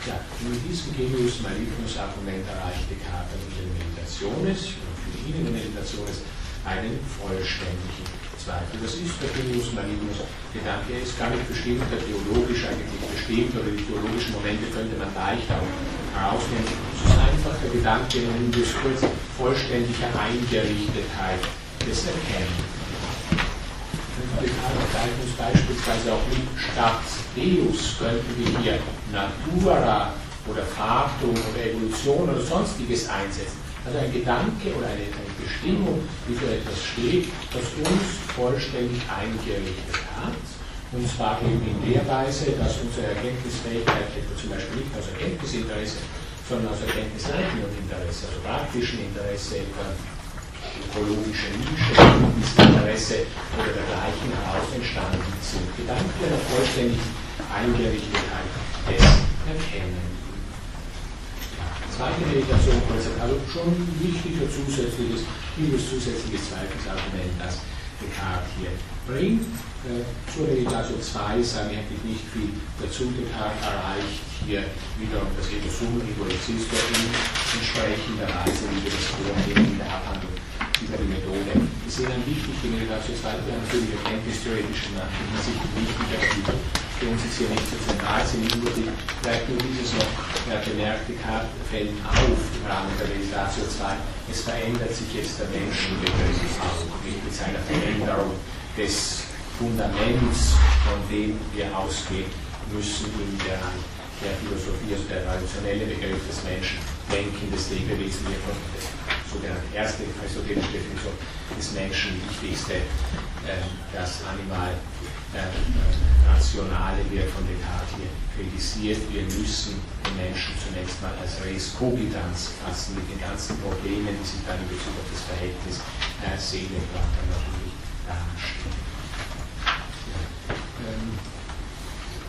Ja, mit diesem Genius Malignus Argument erreicht Descartes in der Meditationes, für ihn in der Meditationes, einen vollständigen Zweifel. Das ist der Filius Malignos Gedanke. Er ist gar nicht bestimmt, der theologisch eigentlich bestimmt, oder die theologischen Momente könnte man leicht auch herausnehmen. Es ist einfach der Gedanke, wir es kurz, vollständiger Eingerichtetheit des Erkennens. Deshalb zeigen uns beispielsweise auch mit statt Deus könnten wir hier Natura oder Fatum oder Evolution oder sonstiges einsetzen. Also ein Gedanke oder eine, eine Bestimmung, wie für etwas steht, das uns vollständig eingerichtet hat. Und zwar eben in der Weise, dass unsere Erkenntnisfähigkeit etwa zum Beispiel nicht aus Erkenntnisinteresse, sondern aus erkenntnisleitendem Interesse, also praktischen Interesse, etwa ökologische Nische, Interesse oder dergleichen heraus entstanden sind. Gedanken einer vollständigen Eingerichtetheit des Erkennens zweite Meditation also schon ein wichtiger zusätzliches, vieles zusätzliches Zweifelsargument, das Descartes hier bringt. Äh, zur Meditation 2 sage ich eigentlich nicht viel dazu. Descartes erreicht hier wiederum das Ego Sum, Ego Existo in entsprechender Weise, wie wir das vornehmen in der Abhandlung über die Methode. Wir sehen ein wichtig, die Meditation 2 wäre natürlich erkenntnistheoretische Hinsicht wichtiger, aber für uns ist hier nicht so zentral, sind nur die, vielleicht nur dieses noch ja, bemerkte Karte fällt auf im Rahmen der Meditation 2. Es verändert sich jetzt der Menschenbegriff auch mit seiner Veränderung des Fundaments, von dem wir ausgehen müssen in der, der Philosophie, also der traditionelle Begriff des Menschen, Denken des Lebewesen, hier von der erste aristotelische Definition des Menschen wichtigste, äh, das Animal äh, Rationale wird von Descartes hier kritisiert. Wir müssen den Menschen zunächst mal als Res cogitans fassen mit den ganzen Problemen, die sich dann in Bezug auf das Verhältnis äh, Seele und Körper natürlich darstellen. Ähm,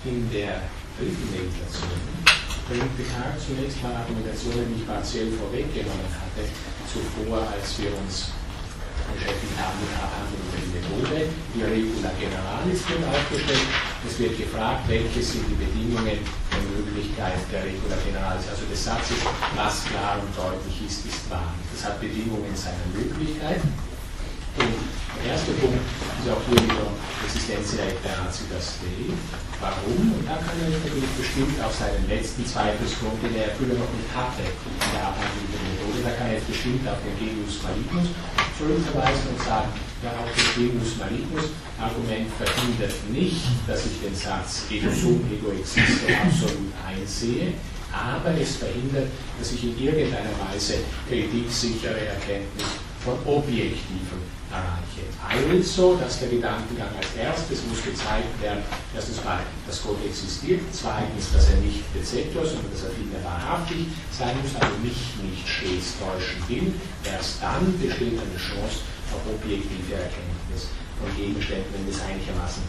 in der dritten Meditation Descartes zunächst mal Argumentationen, die ich partiell vorweggenommen hatte, zuvor, als wir uns beschäftigt haben mit Abhandlung die Methode. Die Regula Generalis wird aufgestellt. Es wird gefragt, welche sind die Bedingungen der Möglichkeit der Regula Generalis, also des Satzes, was klar und deutlich ist, ist wahr. Das hat Bedingungen seiner Möglichkeit. Und der erste Punkt ist auch hier wieder Existentia et Ratio das Dei. Warum? Und da kann er natürlich bestimmt auf seinen letzten Zweifelsgrund, den er früher noch nicht hatte, in der Abhandlung der Methode, da kann er jetzt bestimmt auf den Genius Malignus zurückverweisen und sagen, ja, auch das Genius Malignus Argument verhindert nicht, dass ich den Satz ego sum, ego existo absolut einsehe, aber es verhindert, dass ich in irgendeiner Weise kritiksichere Erkenntnis von objektiven erreiche. Also, dass der Gedankengang als erstes muss gezeigt werden, erstens mal, dass Gott existiert, zweitens, dass er nicht Bezeptor, sondern dass er vielmehr wahrhaftig sein muss, also mich nicht stets täuschen will. Erst dann besteht eine Chance auf objektive Erkenntnis von Gegenständen, wenn das einigermaßen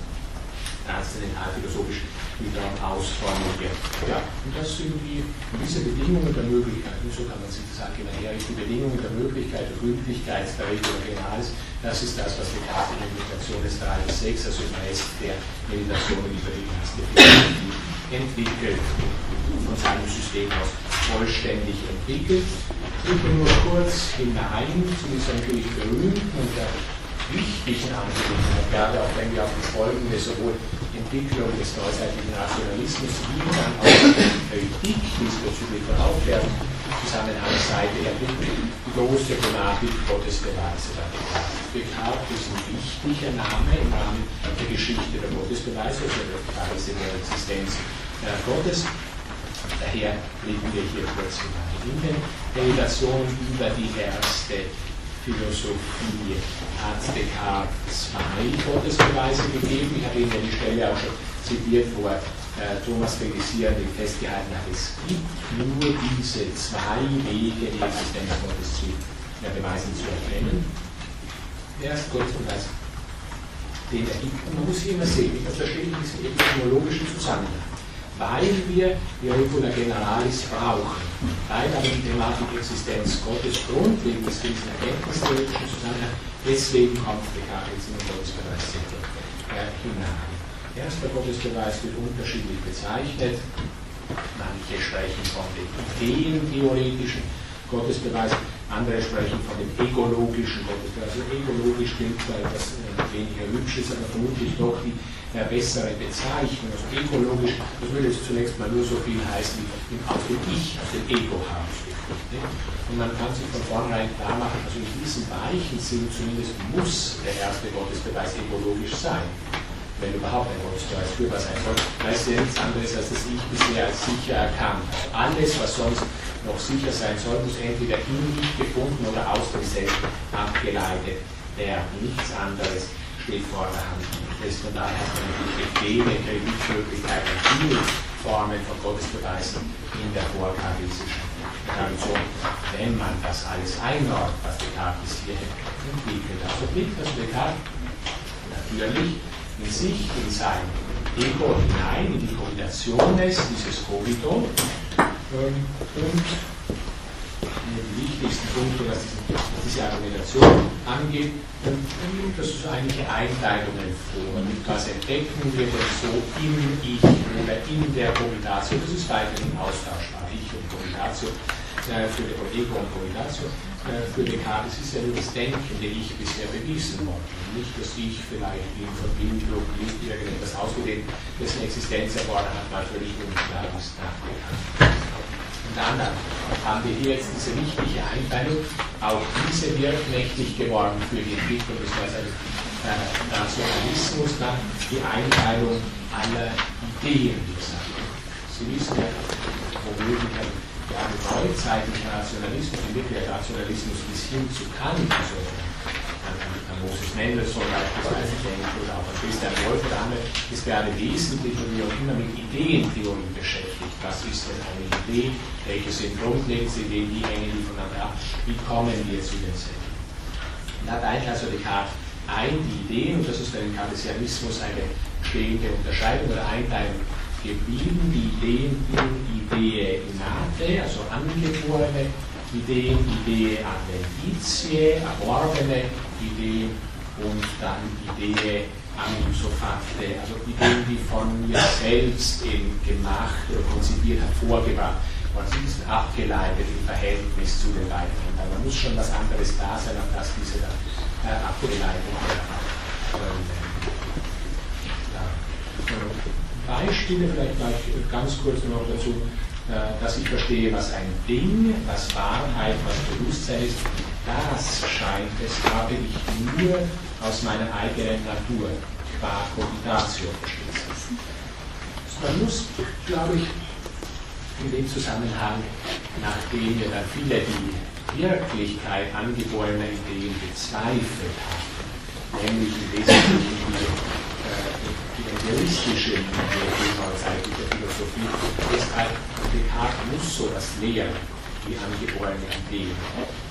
transzendental philosophisch wieder ausformuliert. Ja, und das sind die, diese Bedingungen der Möglichkeit, und so kann man sich das allgemein herrichten, die Bedingungen der Möglichkeit, der Gründlichkeit der Regel Originals, das ist das, was die Karte der Meditation des 3 bis 6, also im Rest der Meditationen über die erste Philosophie entwickelt von seinem System aus vollständig entwickelt. Ich will nur kurz hinein zu dieser natürlich berühmten und der wichtigen Angelegenheit, gerade auch wenn wir auf das Folgende sowohl Entwicklung des neuzeitlichen Rationalismus wie dann auch Kritik diesbezüglich von Aufklärung Zusammenhangsseite erblicken, die große Thematik Gottesbeweise. Descartes ist ein wichtiger Name im Rahmen der Geschichte der Gottesbeweise, also der Beweise der Existenz äh, Gottes. Daher blicken wir hier kurz hinein. In den Meditationen über die erste Philosophie hat Descartes zwei Gottesbeweise gegeben. Ich habe Ihnen ja die Stelle auch schon zitiert, wo er äh, Thomas Felicier festgehalten hat, es gibt nur diese zwei Wege, die Existenz Gottes zu ja, beweisen, zu erkennen. Erst Gottesbeweis, den er gibt. Man muss hier immer sehen, das verstehe ich diesen etymologischen Zusammenhang weil wir die Regula Generalis brauchen, weil aber die Thematik Existenz Gottes grundlegend ist diesen erkenntnistheoretischen Zusammenhang, deswegen kommt Descartes jetzt in den Gottesbeweissektor äh, hinein. Erster Gottesbeweis wird unterschiedlich bezeichnet. Manche sprechen von den ideentheoretischen Gottesbeweis. andere sprechen von dem egologischen Gottesbeweis. Also egologisch klingt zwar etwas weniger hübsches, aber vermutlich doch die äh, bessere Bezeichnung. Also egologisch, das würde jetzt zunächst mal nur so viel heißen, wie aus dem Ich, aus dem Ego heraus. Und man kann sich von vornherein klar machen, also in diesem weichen Sinn zumindest muss der erste Gottesbeweis egologisch sein wenn überhaupt ein Gottesbeweis führbar sein soll, weil es ja nichts anderes als das Ich bisher als sicher erkannt. Alles, was sonst noch sicher sein soll, muss entweder in mich gefunden oder aus dem Selbst abgeleitet werden. Nichts anderes steht vor der Hand. Das von daher hat man natürlich Befehle, Kreditmöglichkeiten, viele Formen von Gottesbeweisen in der vorkartesischen Tradition, wenn man das alles einordnet, was Descartes bis hierhin entwickelt hat. So blickt das Descartes natürlich in sich, in sein Ego hinein, in die Kombination dieses Cogito ähm, und die wichtigsten Punkte, was diese, Argumentation angeht, dann nimmt das so einige Einteilungen vor. Was entdecken wir denn so im Ich oder in der Kombination? Das ist weiterhin austauschbar, Ich und Kombination für die Ego und Kombination äh, für Descartes ist ja nur das denkende Ich bisher bewiesen worden. Nicht das Ich vielleicht in Verbindung mit irgendetwas ausgedehnt, dessen Existenz erfordert hat, natürlich unklar ist nach Descartes. Und dann haben wir hier jetzt diese wichtige Einteilung, auch diese wird mächtig geworden für die Entwicklung des äh, Nationalismus, dann die Einteilung aller Ideen Sie wissen ja, womöglich ja, neuzeitlicher Nationalismus, ein wirklicher Nationalismus bis hin zu Kant, also an, Moses Mendelssohn beispielsweise denkt, oder auch an Christian Wolff ist gerade wesentlich und wie auch immer mit Ideentheorie beschäftigt. Was ist denn eine Idee? Welche sind grundlegende Ideen? Wie hängen die voneinander ab? Wie kommen wir zu denselben? Da teilt also Descartes ein die Ideen, und das ist für den Cartesianismus eine stehende Unterscheidung oder Einteilung geblieben, die Ideen in Idee innate, also angeborene Ideen, Idee adventitie, erworbene Ideen und dann Idee anusofakte, also Ideen, die von mir selbst eben gemacht oder konzipiert, hervorgebracht worden sind, sind abgeleitet im Verhältnis zu den beiden. Da muss schon was anderes da sein, auf das diese äh, Abgeleitung äh, Beispiele, vielleicht gleich ganz kurz noch dazu, äh, dass ich verstehe, was ein Ding, was Wahrheit, was Bewusstsein ist, das scheint es, habe ich nur aus meiner eigenen Natur, qua Cogitatio, verstehen. Man muss, glaube ich, in dem Zusammenhang, nachdem wir dann viele die Wirklichkeit angeborener Ideen bezweifelt haben, nämlich im Wesentlichen die realistische neuzeitliche Philosophie. Deshalb Descartes muss sowas lehren, die angeborene Ideen.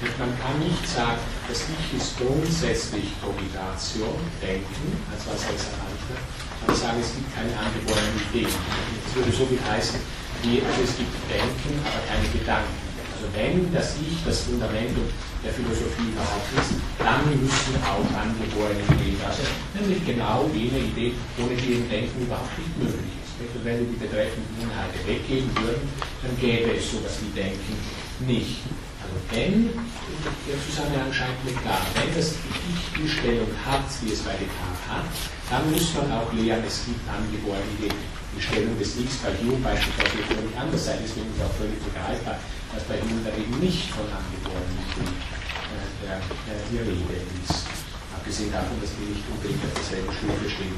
Und man kann nicht sagen, das Ich ist grundsätzlich Cogitation, Denken, als was er es erreicht hat, aber sagen, es gibt keine angeborenen Ideen. Das würde so viel heißen, wie, also es gibt Denken, aber keine Gedanken. Also wenn das Ich das Fundament der Philosophie überhaupt ist, dann müssen auch angeborene Ideen da sein. Nämlich genau jene Idee, ohne die im Denken überhaupt nicht möglich ist. Und wenn wir die betreffenden Inhalte weggeben würden, dann gäbe es sowas wie Denken nicht. Also wenn, der Zusammenhang scheint mir klar, wenn das Ich die Stellung hat, wie es bei Descartes hat, dann muss man auch lehren, es gibt angeborene Ideen. Die Stellung des Ichs bei Hume beispielsweise völlig anders sein, deswegen ist es auch völlig begreifbar, dass bei Hume da eben nicht von angeborenen Ideen der, die Rede ist. Abgesehen davon, dass wir nicht unbedingt auf derselben Stufe stehen.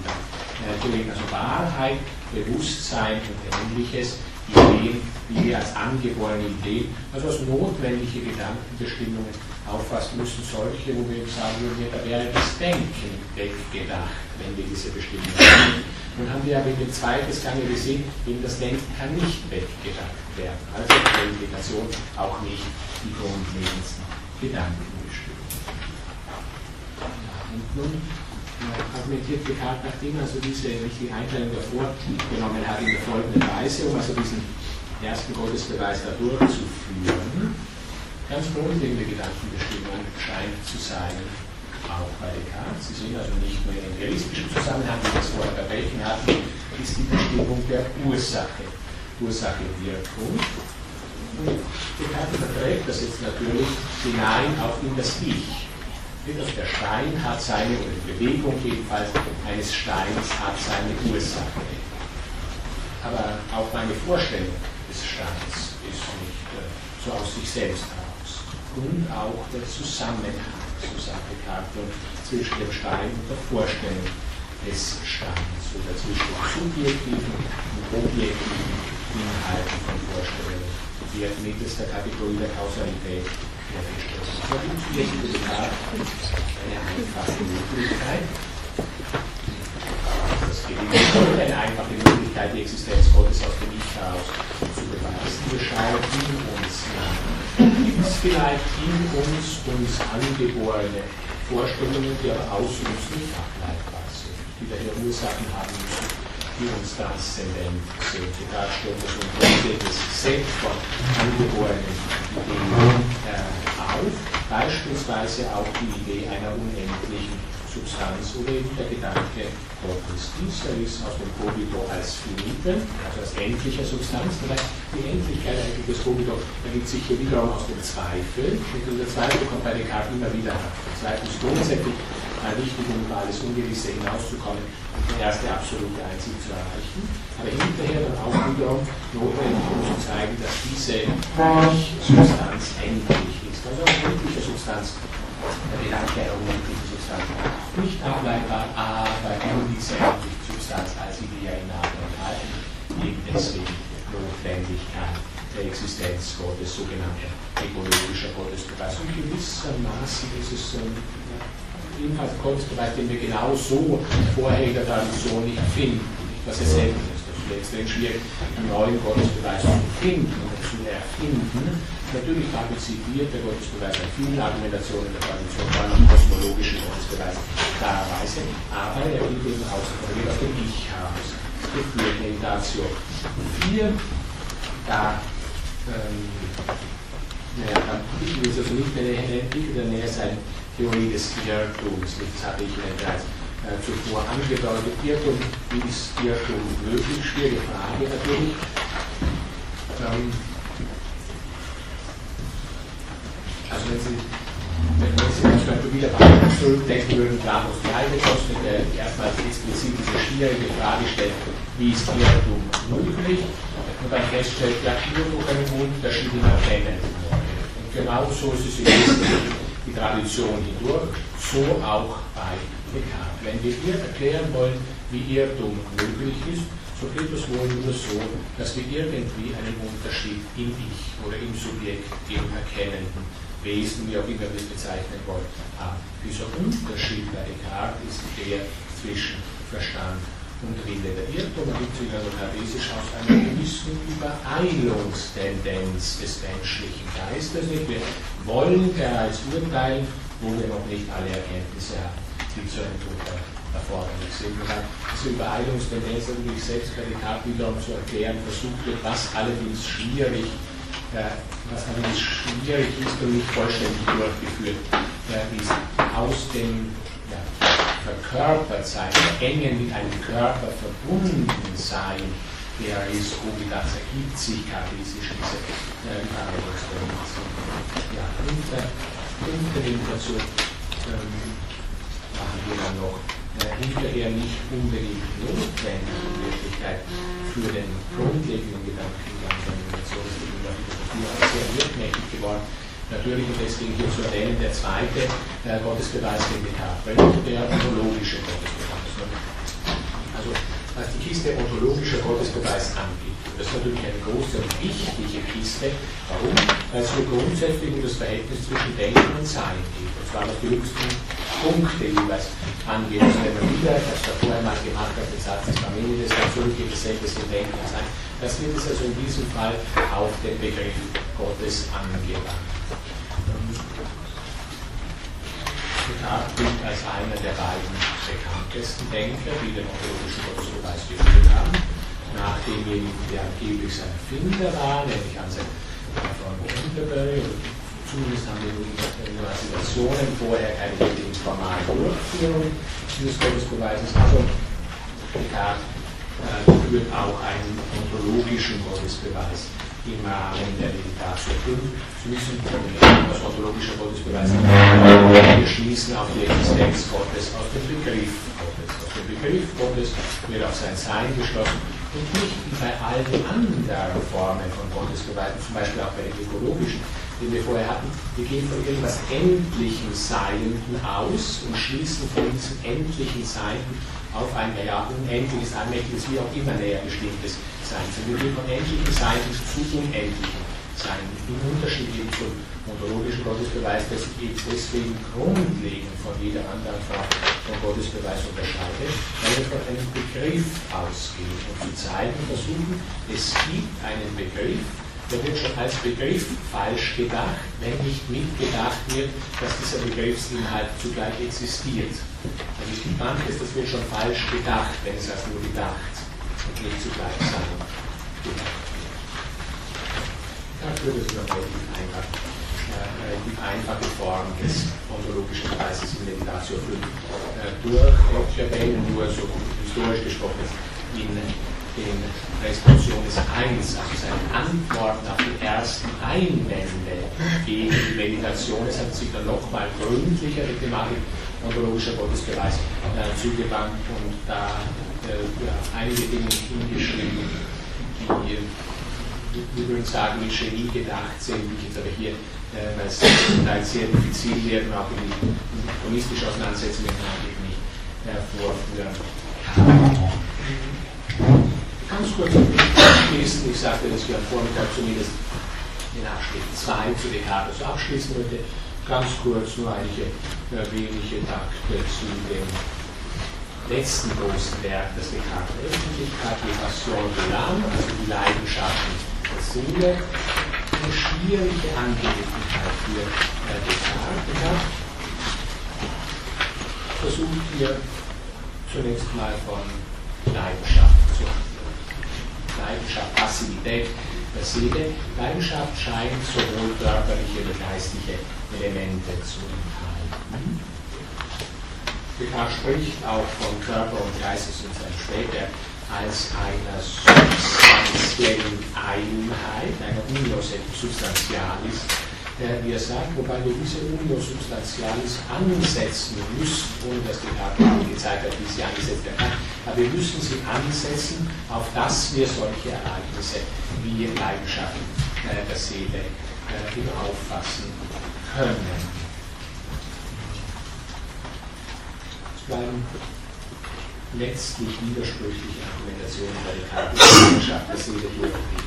Gelegen also Wahrheit, Bewusstsein und ähnliches, Ideen, die wir als angeborene Ideen, also als notwendige Gedankenbestimmungen auffassen müssen, solche, wo wir sagen würden, da wäre das Denken weggedacht, wenn wir diese Bestimmungen. Nun haben wir aber in dem zweiten Gange gesehen, eben das Denken kann nicht weggedacht werden. Also die Implikation auch nicht die grundlegendsten Gedanken. Und nun argumentiert Descartes, nachdem also diese richtige Einteilung davor genommen hat, in der folgenden Weise, um also diesen ersten Gottesbeweis da durchzuführen, ganz grundlegende Gedankenbestimmung scheint zu sein, auch bei Descartes. Sie sehen also nicht nur in realistischen Zusammenhang, wie wir es vorher bei Welchen hatten, ist die Bestimmung der Ursache. Ursache-Wirkung. Descartes verträgt das jetzt natürlich hinein auch in das Ich. Der Stein hat seine, oder die Bewegung jedenfalls eines Steins hat seine Ursache. Aber auch meine Vorstellung des Steins ist nicht äh, so aus sich selbst heraus. Und auch der Zusammenhang, so sagt Descartes, zwischen dem Stein und der Vorstellung des Steins oder zwischen subjektiven und objektiven Inhalten von Vorstellungen wird mittels der Kategorie der Kausalität hergestellt. Da gibt es hier in eine einfache Möglichkeit. Das gelingt eine einfache Möglichkeit, die Existenz Gottes aus dem Ich heraus zu beweisen. Wir in uns nach. Es vielleicht in uns uns angeborene Vorstellungen, die aber aus uns nicht ableitbar sind, die daher Ursachen haben müssen, die uns transzendent sind. Die Darstellung des grundlegendes Set von angeborenen Ideen äh, auf, beispielsweise auch die Idee einer unendlichen Substanz oder eben der Gedanke Gottes. Ist aus dem Cogito als finite, also als endlicher Substanz. Vielleicht die Endlichkeit eigentlich des Cogito ergibt sich hier wiederum aus dem Zweifel. Und der Zweifel kommt bei Descartes immer wieder ab. Zweifel ist grundsätzlich wichtig, um über alles Ungewisse hinauszukommen und die erste absolute Einzig zu erreichen. Aber hinterher dann auch wiederum notwendig, um zu zeigen, dass diese Substanz endlich ist. Also eine endliche Substanz, der Gedanke einer unendlichen Substanz nicht ableitbar, aber nur diese endliche Substanz als Idee in und halten, eben deswegen Notwendigkeit der Existenz Gottes, sogenannter ekologischer Gottesbeweis. Und gewissermaßen ist es ebenfalls ein Gottesbeweis, den wir genau so vorher in der Tradition nicht finden, was ja selten ist. Das ist extrem schwierig, einen neuen Gottesbeweis zu finden und zu erfinden. Natürlich partizipiert der Gottesbeweis an vielen Argumentationen der Tradition, vor allem kosmologischen Gottesbeweis, klarerweise, aber er geht eben aus, aus dem Ich heraus. Das führt dazu. Vier, da, ähm, naja, dann ich will es also nicht mehr entwickeln, der näher sein Theorie des Irrtums. Das hatte ich Ihnen bereits äh, zuvor angedeutet. Irrtum, wie ist Irrtum möglich? Schwierige Frage natürlich. Ähm, Also wenn Sie, wenn Sie Beispiel wieder weiter zurückdenken würden, Platos die Heilbekosten, der erstmals explizit diese schwierige Frage stellt, wie ist Irrtum möglich? Und dann feststellt, ja, nur durch einen Unterschied in Erkennen. Und genau so ist es in die Tradition hindurch, so auch bei Descartes. Wenn wir hier erklären wollen, wie Irrtum möglich ist, so geht es wohl nur so, dass wir irgendwie einen Unterschied im Ich oder im Subjekt, im Erkennenden Wesen, wie auch immer wir es bezeichnen wollen, haben. Dieser Unterschied bei Descartes ist der zwischen Verstand und Wille. Der Irrtum ergibt sich also kartesisch aus einer gewissen Übereilungstendenz des menschlichen Geistes. Wir wollen bereits urteilen, wo wir noch nicht alle Erkenntnisse haben, die zu einem Urteil erforderlich sind. diese Übereilungstendenz natürlich selbst bei Descartes wiederum zu erklären versucht wird, was allerdings schwierig ist was allerdings schwierig ist und nicht vollständig durchgeführt ist, aus dem ja, Verkörpertsein, engen mit einem Körper verbunden sein, der ist, wie das ergibt sich kartesisch diese äh, Ja, und äh, fünfte Limitation ähm, machen wir dann noch äh, hinterher nicht unbedingt notwendig in Wirklichkeit für den grundlegenden Gedankengang der Innovation Philosophie sehr wirkmächtig geworden. Natürlich, und deswegen hier zu erwähnen, der zweite äh, Gottesbeweis, den Descartes bringt, der ontologische Gottesbeweis. Also, was die Kiste ontologischer Gottesbeweis angeht. Das ist natürlich eine große und wichtige Kiste. Warum? Weil es hier grundsätzlich um das Verhältnis zwischen Denken und Sein geht. Und zwar auf die höchsten Punkte jeweils angeht. Also wenn man wieder, ich habe es da vorher mal gemacht, auf den Satz des Parmenides, dann zurückgeht, dasselbe im Denken und Sein. Das wird es also in diesem Fall auf den Begriff Gottes angewandt. Descartes gilt als einer der beiden bekanntesten Denker, die den ontologischen Gottesbeweis geführt haben, nachdem der angeblich sein Erfinder war, nämlich Anselm von Canterbury, zumindest haben wir in den Situationen vorher keine formale Durchführung dieses Gottesbeweises. Also Descartes führt auch einen ontologischen Gottesbeweis im Rahmen der Meditatio 5. Sie müssen als ontologischer Gottesbeweis wir schließen auf die Existenz Gottes aus dem Begriff Gottes. Aus dem Begriff Gottes wird auf sein Sein geschlossen und nicht wie bei allen anderen Formen von Gottesbeweisen, zum Beispiel auch bei den ökologischen, den wir vorher hatten, wir gehen von irgendwas Endlichem Seienden aus und schließen von diesem endlichen Seienden auf ein ja, unendliches, allmächtiges, wie auch immer näher bestimmtes sein. Also wir von endlichen Sein zu unendlichen Sein. Im Unterschied eben zum ontologischen Gottesbeweis, der sich eben deswegen grundlegend von jeder anderen Form von Gottesbeweis unterscheidet, weil wir von einem Begriff ausgehen und zu zeigen versuchen, es gibt einen Begriff, der wird schon als Begriff falsch gedacht, wenn nicht mitgedacht wird, dass dieser Begriffsinhalt zugleich existiert. Also es gibt manches, das wird schon falsch gedacht, wenn es als nur gedacht und nicht zugleich sein Dafür ist es eine relativ, einfach, äh, relativ einfache Form des ontologischen Beweises in Meditatio 5 äh, durch Machiavelli nur so historisch gesprochen in den Resolutiones 1, also seine Antworten auf die ersten Einwände gegen die Meditation, es hat sich dann nochmal gründlicher die Thematik ontologischer Gottesbeweis äh, zugewandt und da äh, ja, einige Dinge hingeschrieben, die, wir würden sagen, mit Genie gedacht sind, die ich jetzt aber hier, äh, weil es zum Teil sehr diffizil werden, auch in die chronistische Auseinandersetzung mit nicht hervorführen kann. Ganz kurz abschließen, ich sagte, dass wir am Vormittag zumindest den Abschnitt 2 zu Descartes abschließen wollte. Ganz kurz nur einige wenige Takte zu dem letzten großen Werk des Descartes veröffentlicht hat, die Passion de l'âme, also die Leidenschaften der Seele. Eine schwierige Angelegenheit für äh, Descartes. Er versucht hier zunächst mal von Leidenschaft zu handeln. Leidenschaft, Passivität der Seele. Leidenschaft scheint sowohl körperliche wie geistige Elemente zu enthalten. Descartes spricht auch von Körper und Geist, das uns dann später als einer substanziellen Einheit, einer Unio substantialis, äh, wie er sagt, wobei wir diese Unio substantialis ansetzen müssen, ohne dass die Karte gezeigt hat, wie sie angesetzt werden kann, aber wir müssen sie ansetzen, auf dass wir solche Ereignisse wie Leidenschaften äh, der Seele äh, auffassen können. bleiben letztlich widersprüchliche Argumentationen bei der Charaktereigenschaft der Seele durchgehen.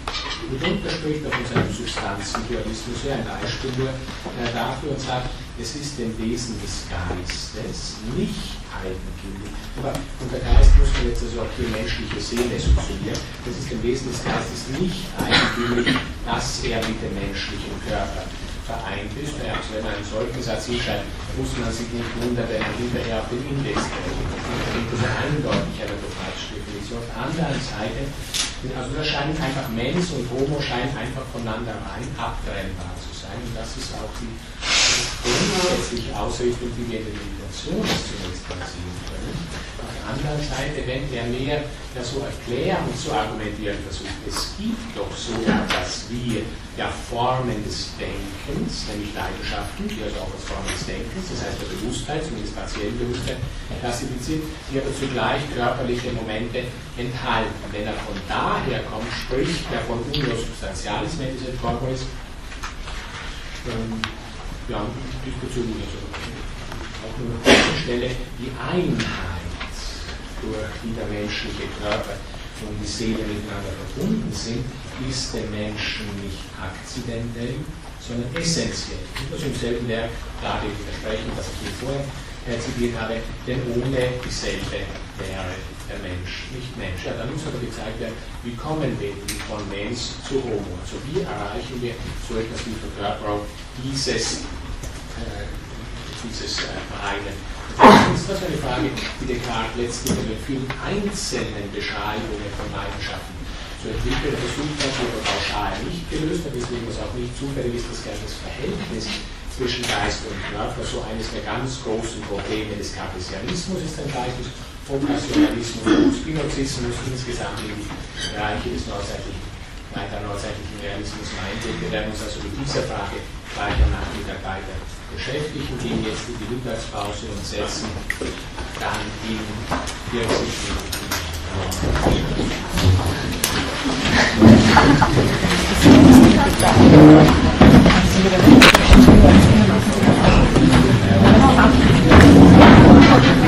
Mitunter spricht er von seinem Substanzendualismus ja ein Beispiel nur äh, dafür und sagt, es ist dem Wesen des Geistes nicht eigentümlich. Aber unter Geist muss man jetzt also auch die menschliche Seele subsumieren. Es ist dem Wesen des Geistes nicht eigentümlich, dass er mit dem menschlichen Körper vereint ist. Also wenn man einen solchen Satz hinschreibt, muss man sich nicht wundern, wenn man hinterher auf den Index gerechnet. Das ist eindeutig eine dogmatische Definition. Auf der anderen Seite, also da scheint einfach Mens und Homo scheinen einfach voneinander rein abtrennbar zu sein. Und das ist auch die grundsätzliche Ausrichtung, die wir in der Meditation zunächst mal sehen können. Auf der anderen Seite, wenn er mehr ja, so erklären und zu argumentieren versucht, es gibt doch so etwas wie ja, Formen des Denkens, nämlich Leidenschaften, die also auch als Formen des Denkens, das heißt der Bewusstheit, zumindest partielle Bewusstheit, klassifiziert, die aber zugleich körperliche Momente enthalten. Wenn er von daher kommt, spricht er von mentis et corporis, ähm, ja, diesbezüglich also auch nur an dieser Stelle die Einheit, durch die der menschliche Körper und die Seele miteinander verbunden sind, ist dem Menschen nicht akzidentell, sondern essentiell. Ich muss im selben Werk gerade widersprechen, was ich hier vorher zitiert habe, denn ohne dieselbe wäre der Mensch nicht Mensch. Ja, dann muss aber gezeigt werden, wie kommen wir von Mensch zu Homo? Also wie erreichen wir so etwas wie Verkörperung dieses äh, dieses äh, reine. Das ist eine Frage, die Descartes letztlich mit vielen einzelnen Beschreibungen von Leidenschaften zu entwickeln versucht hat, aber pauschal nicht gelöst hat, deswegen es auch nicht zufällig ist, dass das Verhältnis zwischen Geist und Körper so eines der ganz großen Probleme des Cartesianismus ist ein gleiches vom Nationalismus und Spinozismus insgesamt in die Reiche des neuzeitlichen, weiter neuzeitlichen Realismus eingeht. Wir werden uns also mit dieser Frage weiter Nachmittag weiter beschäftigen, gehen jetzt in die Mittagspause und setzen dann in 40 Minuten. Thank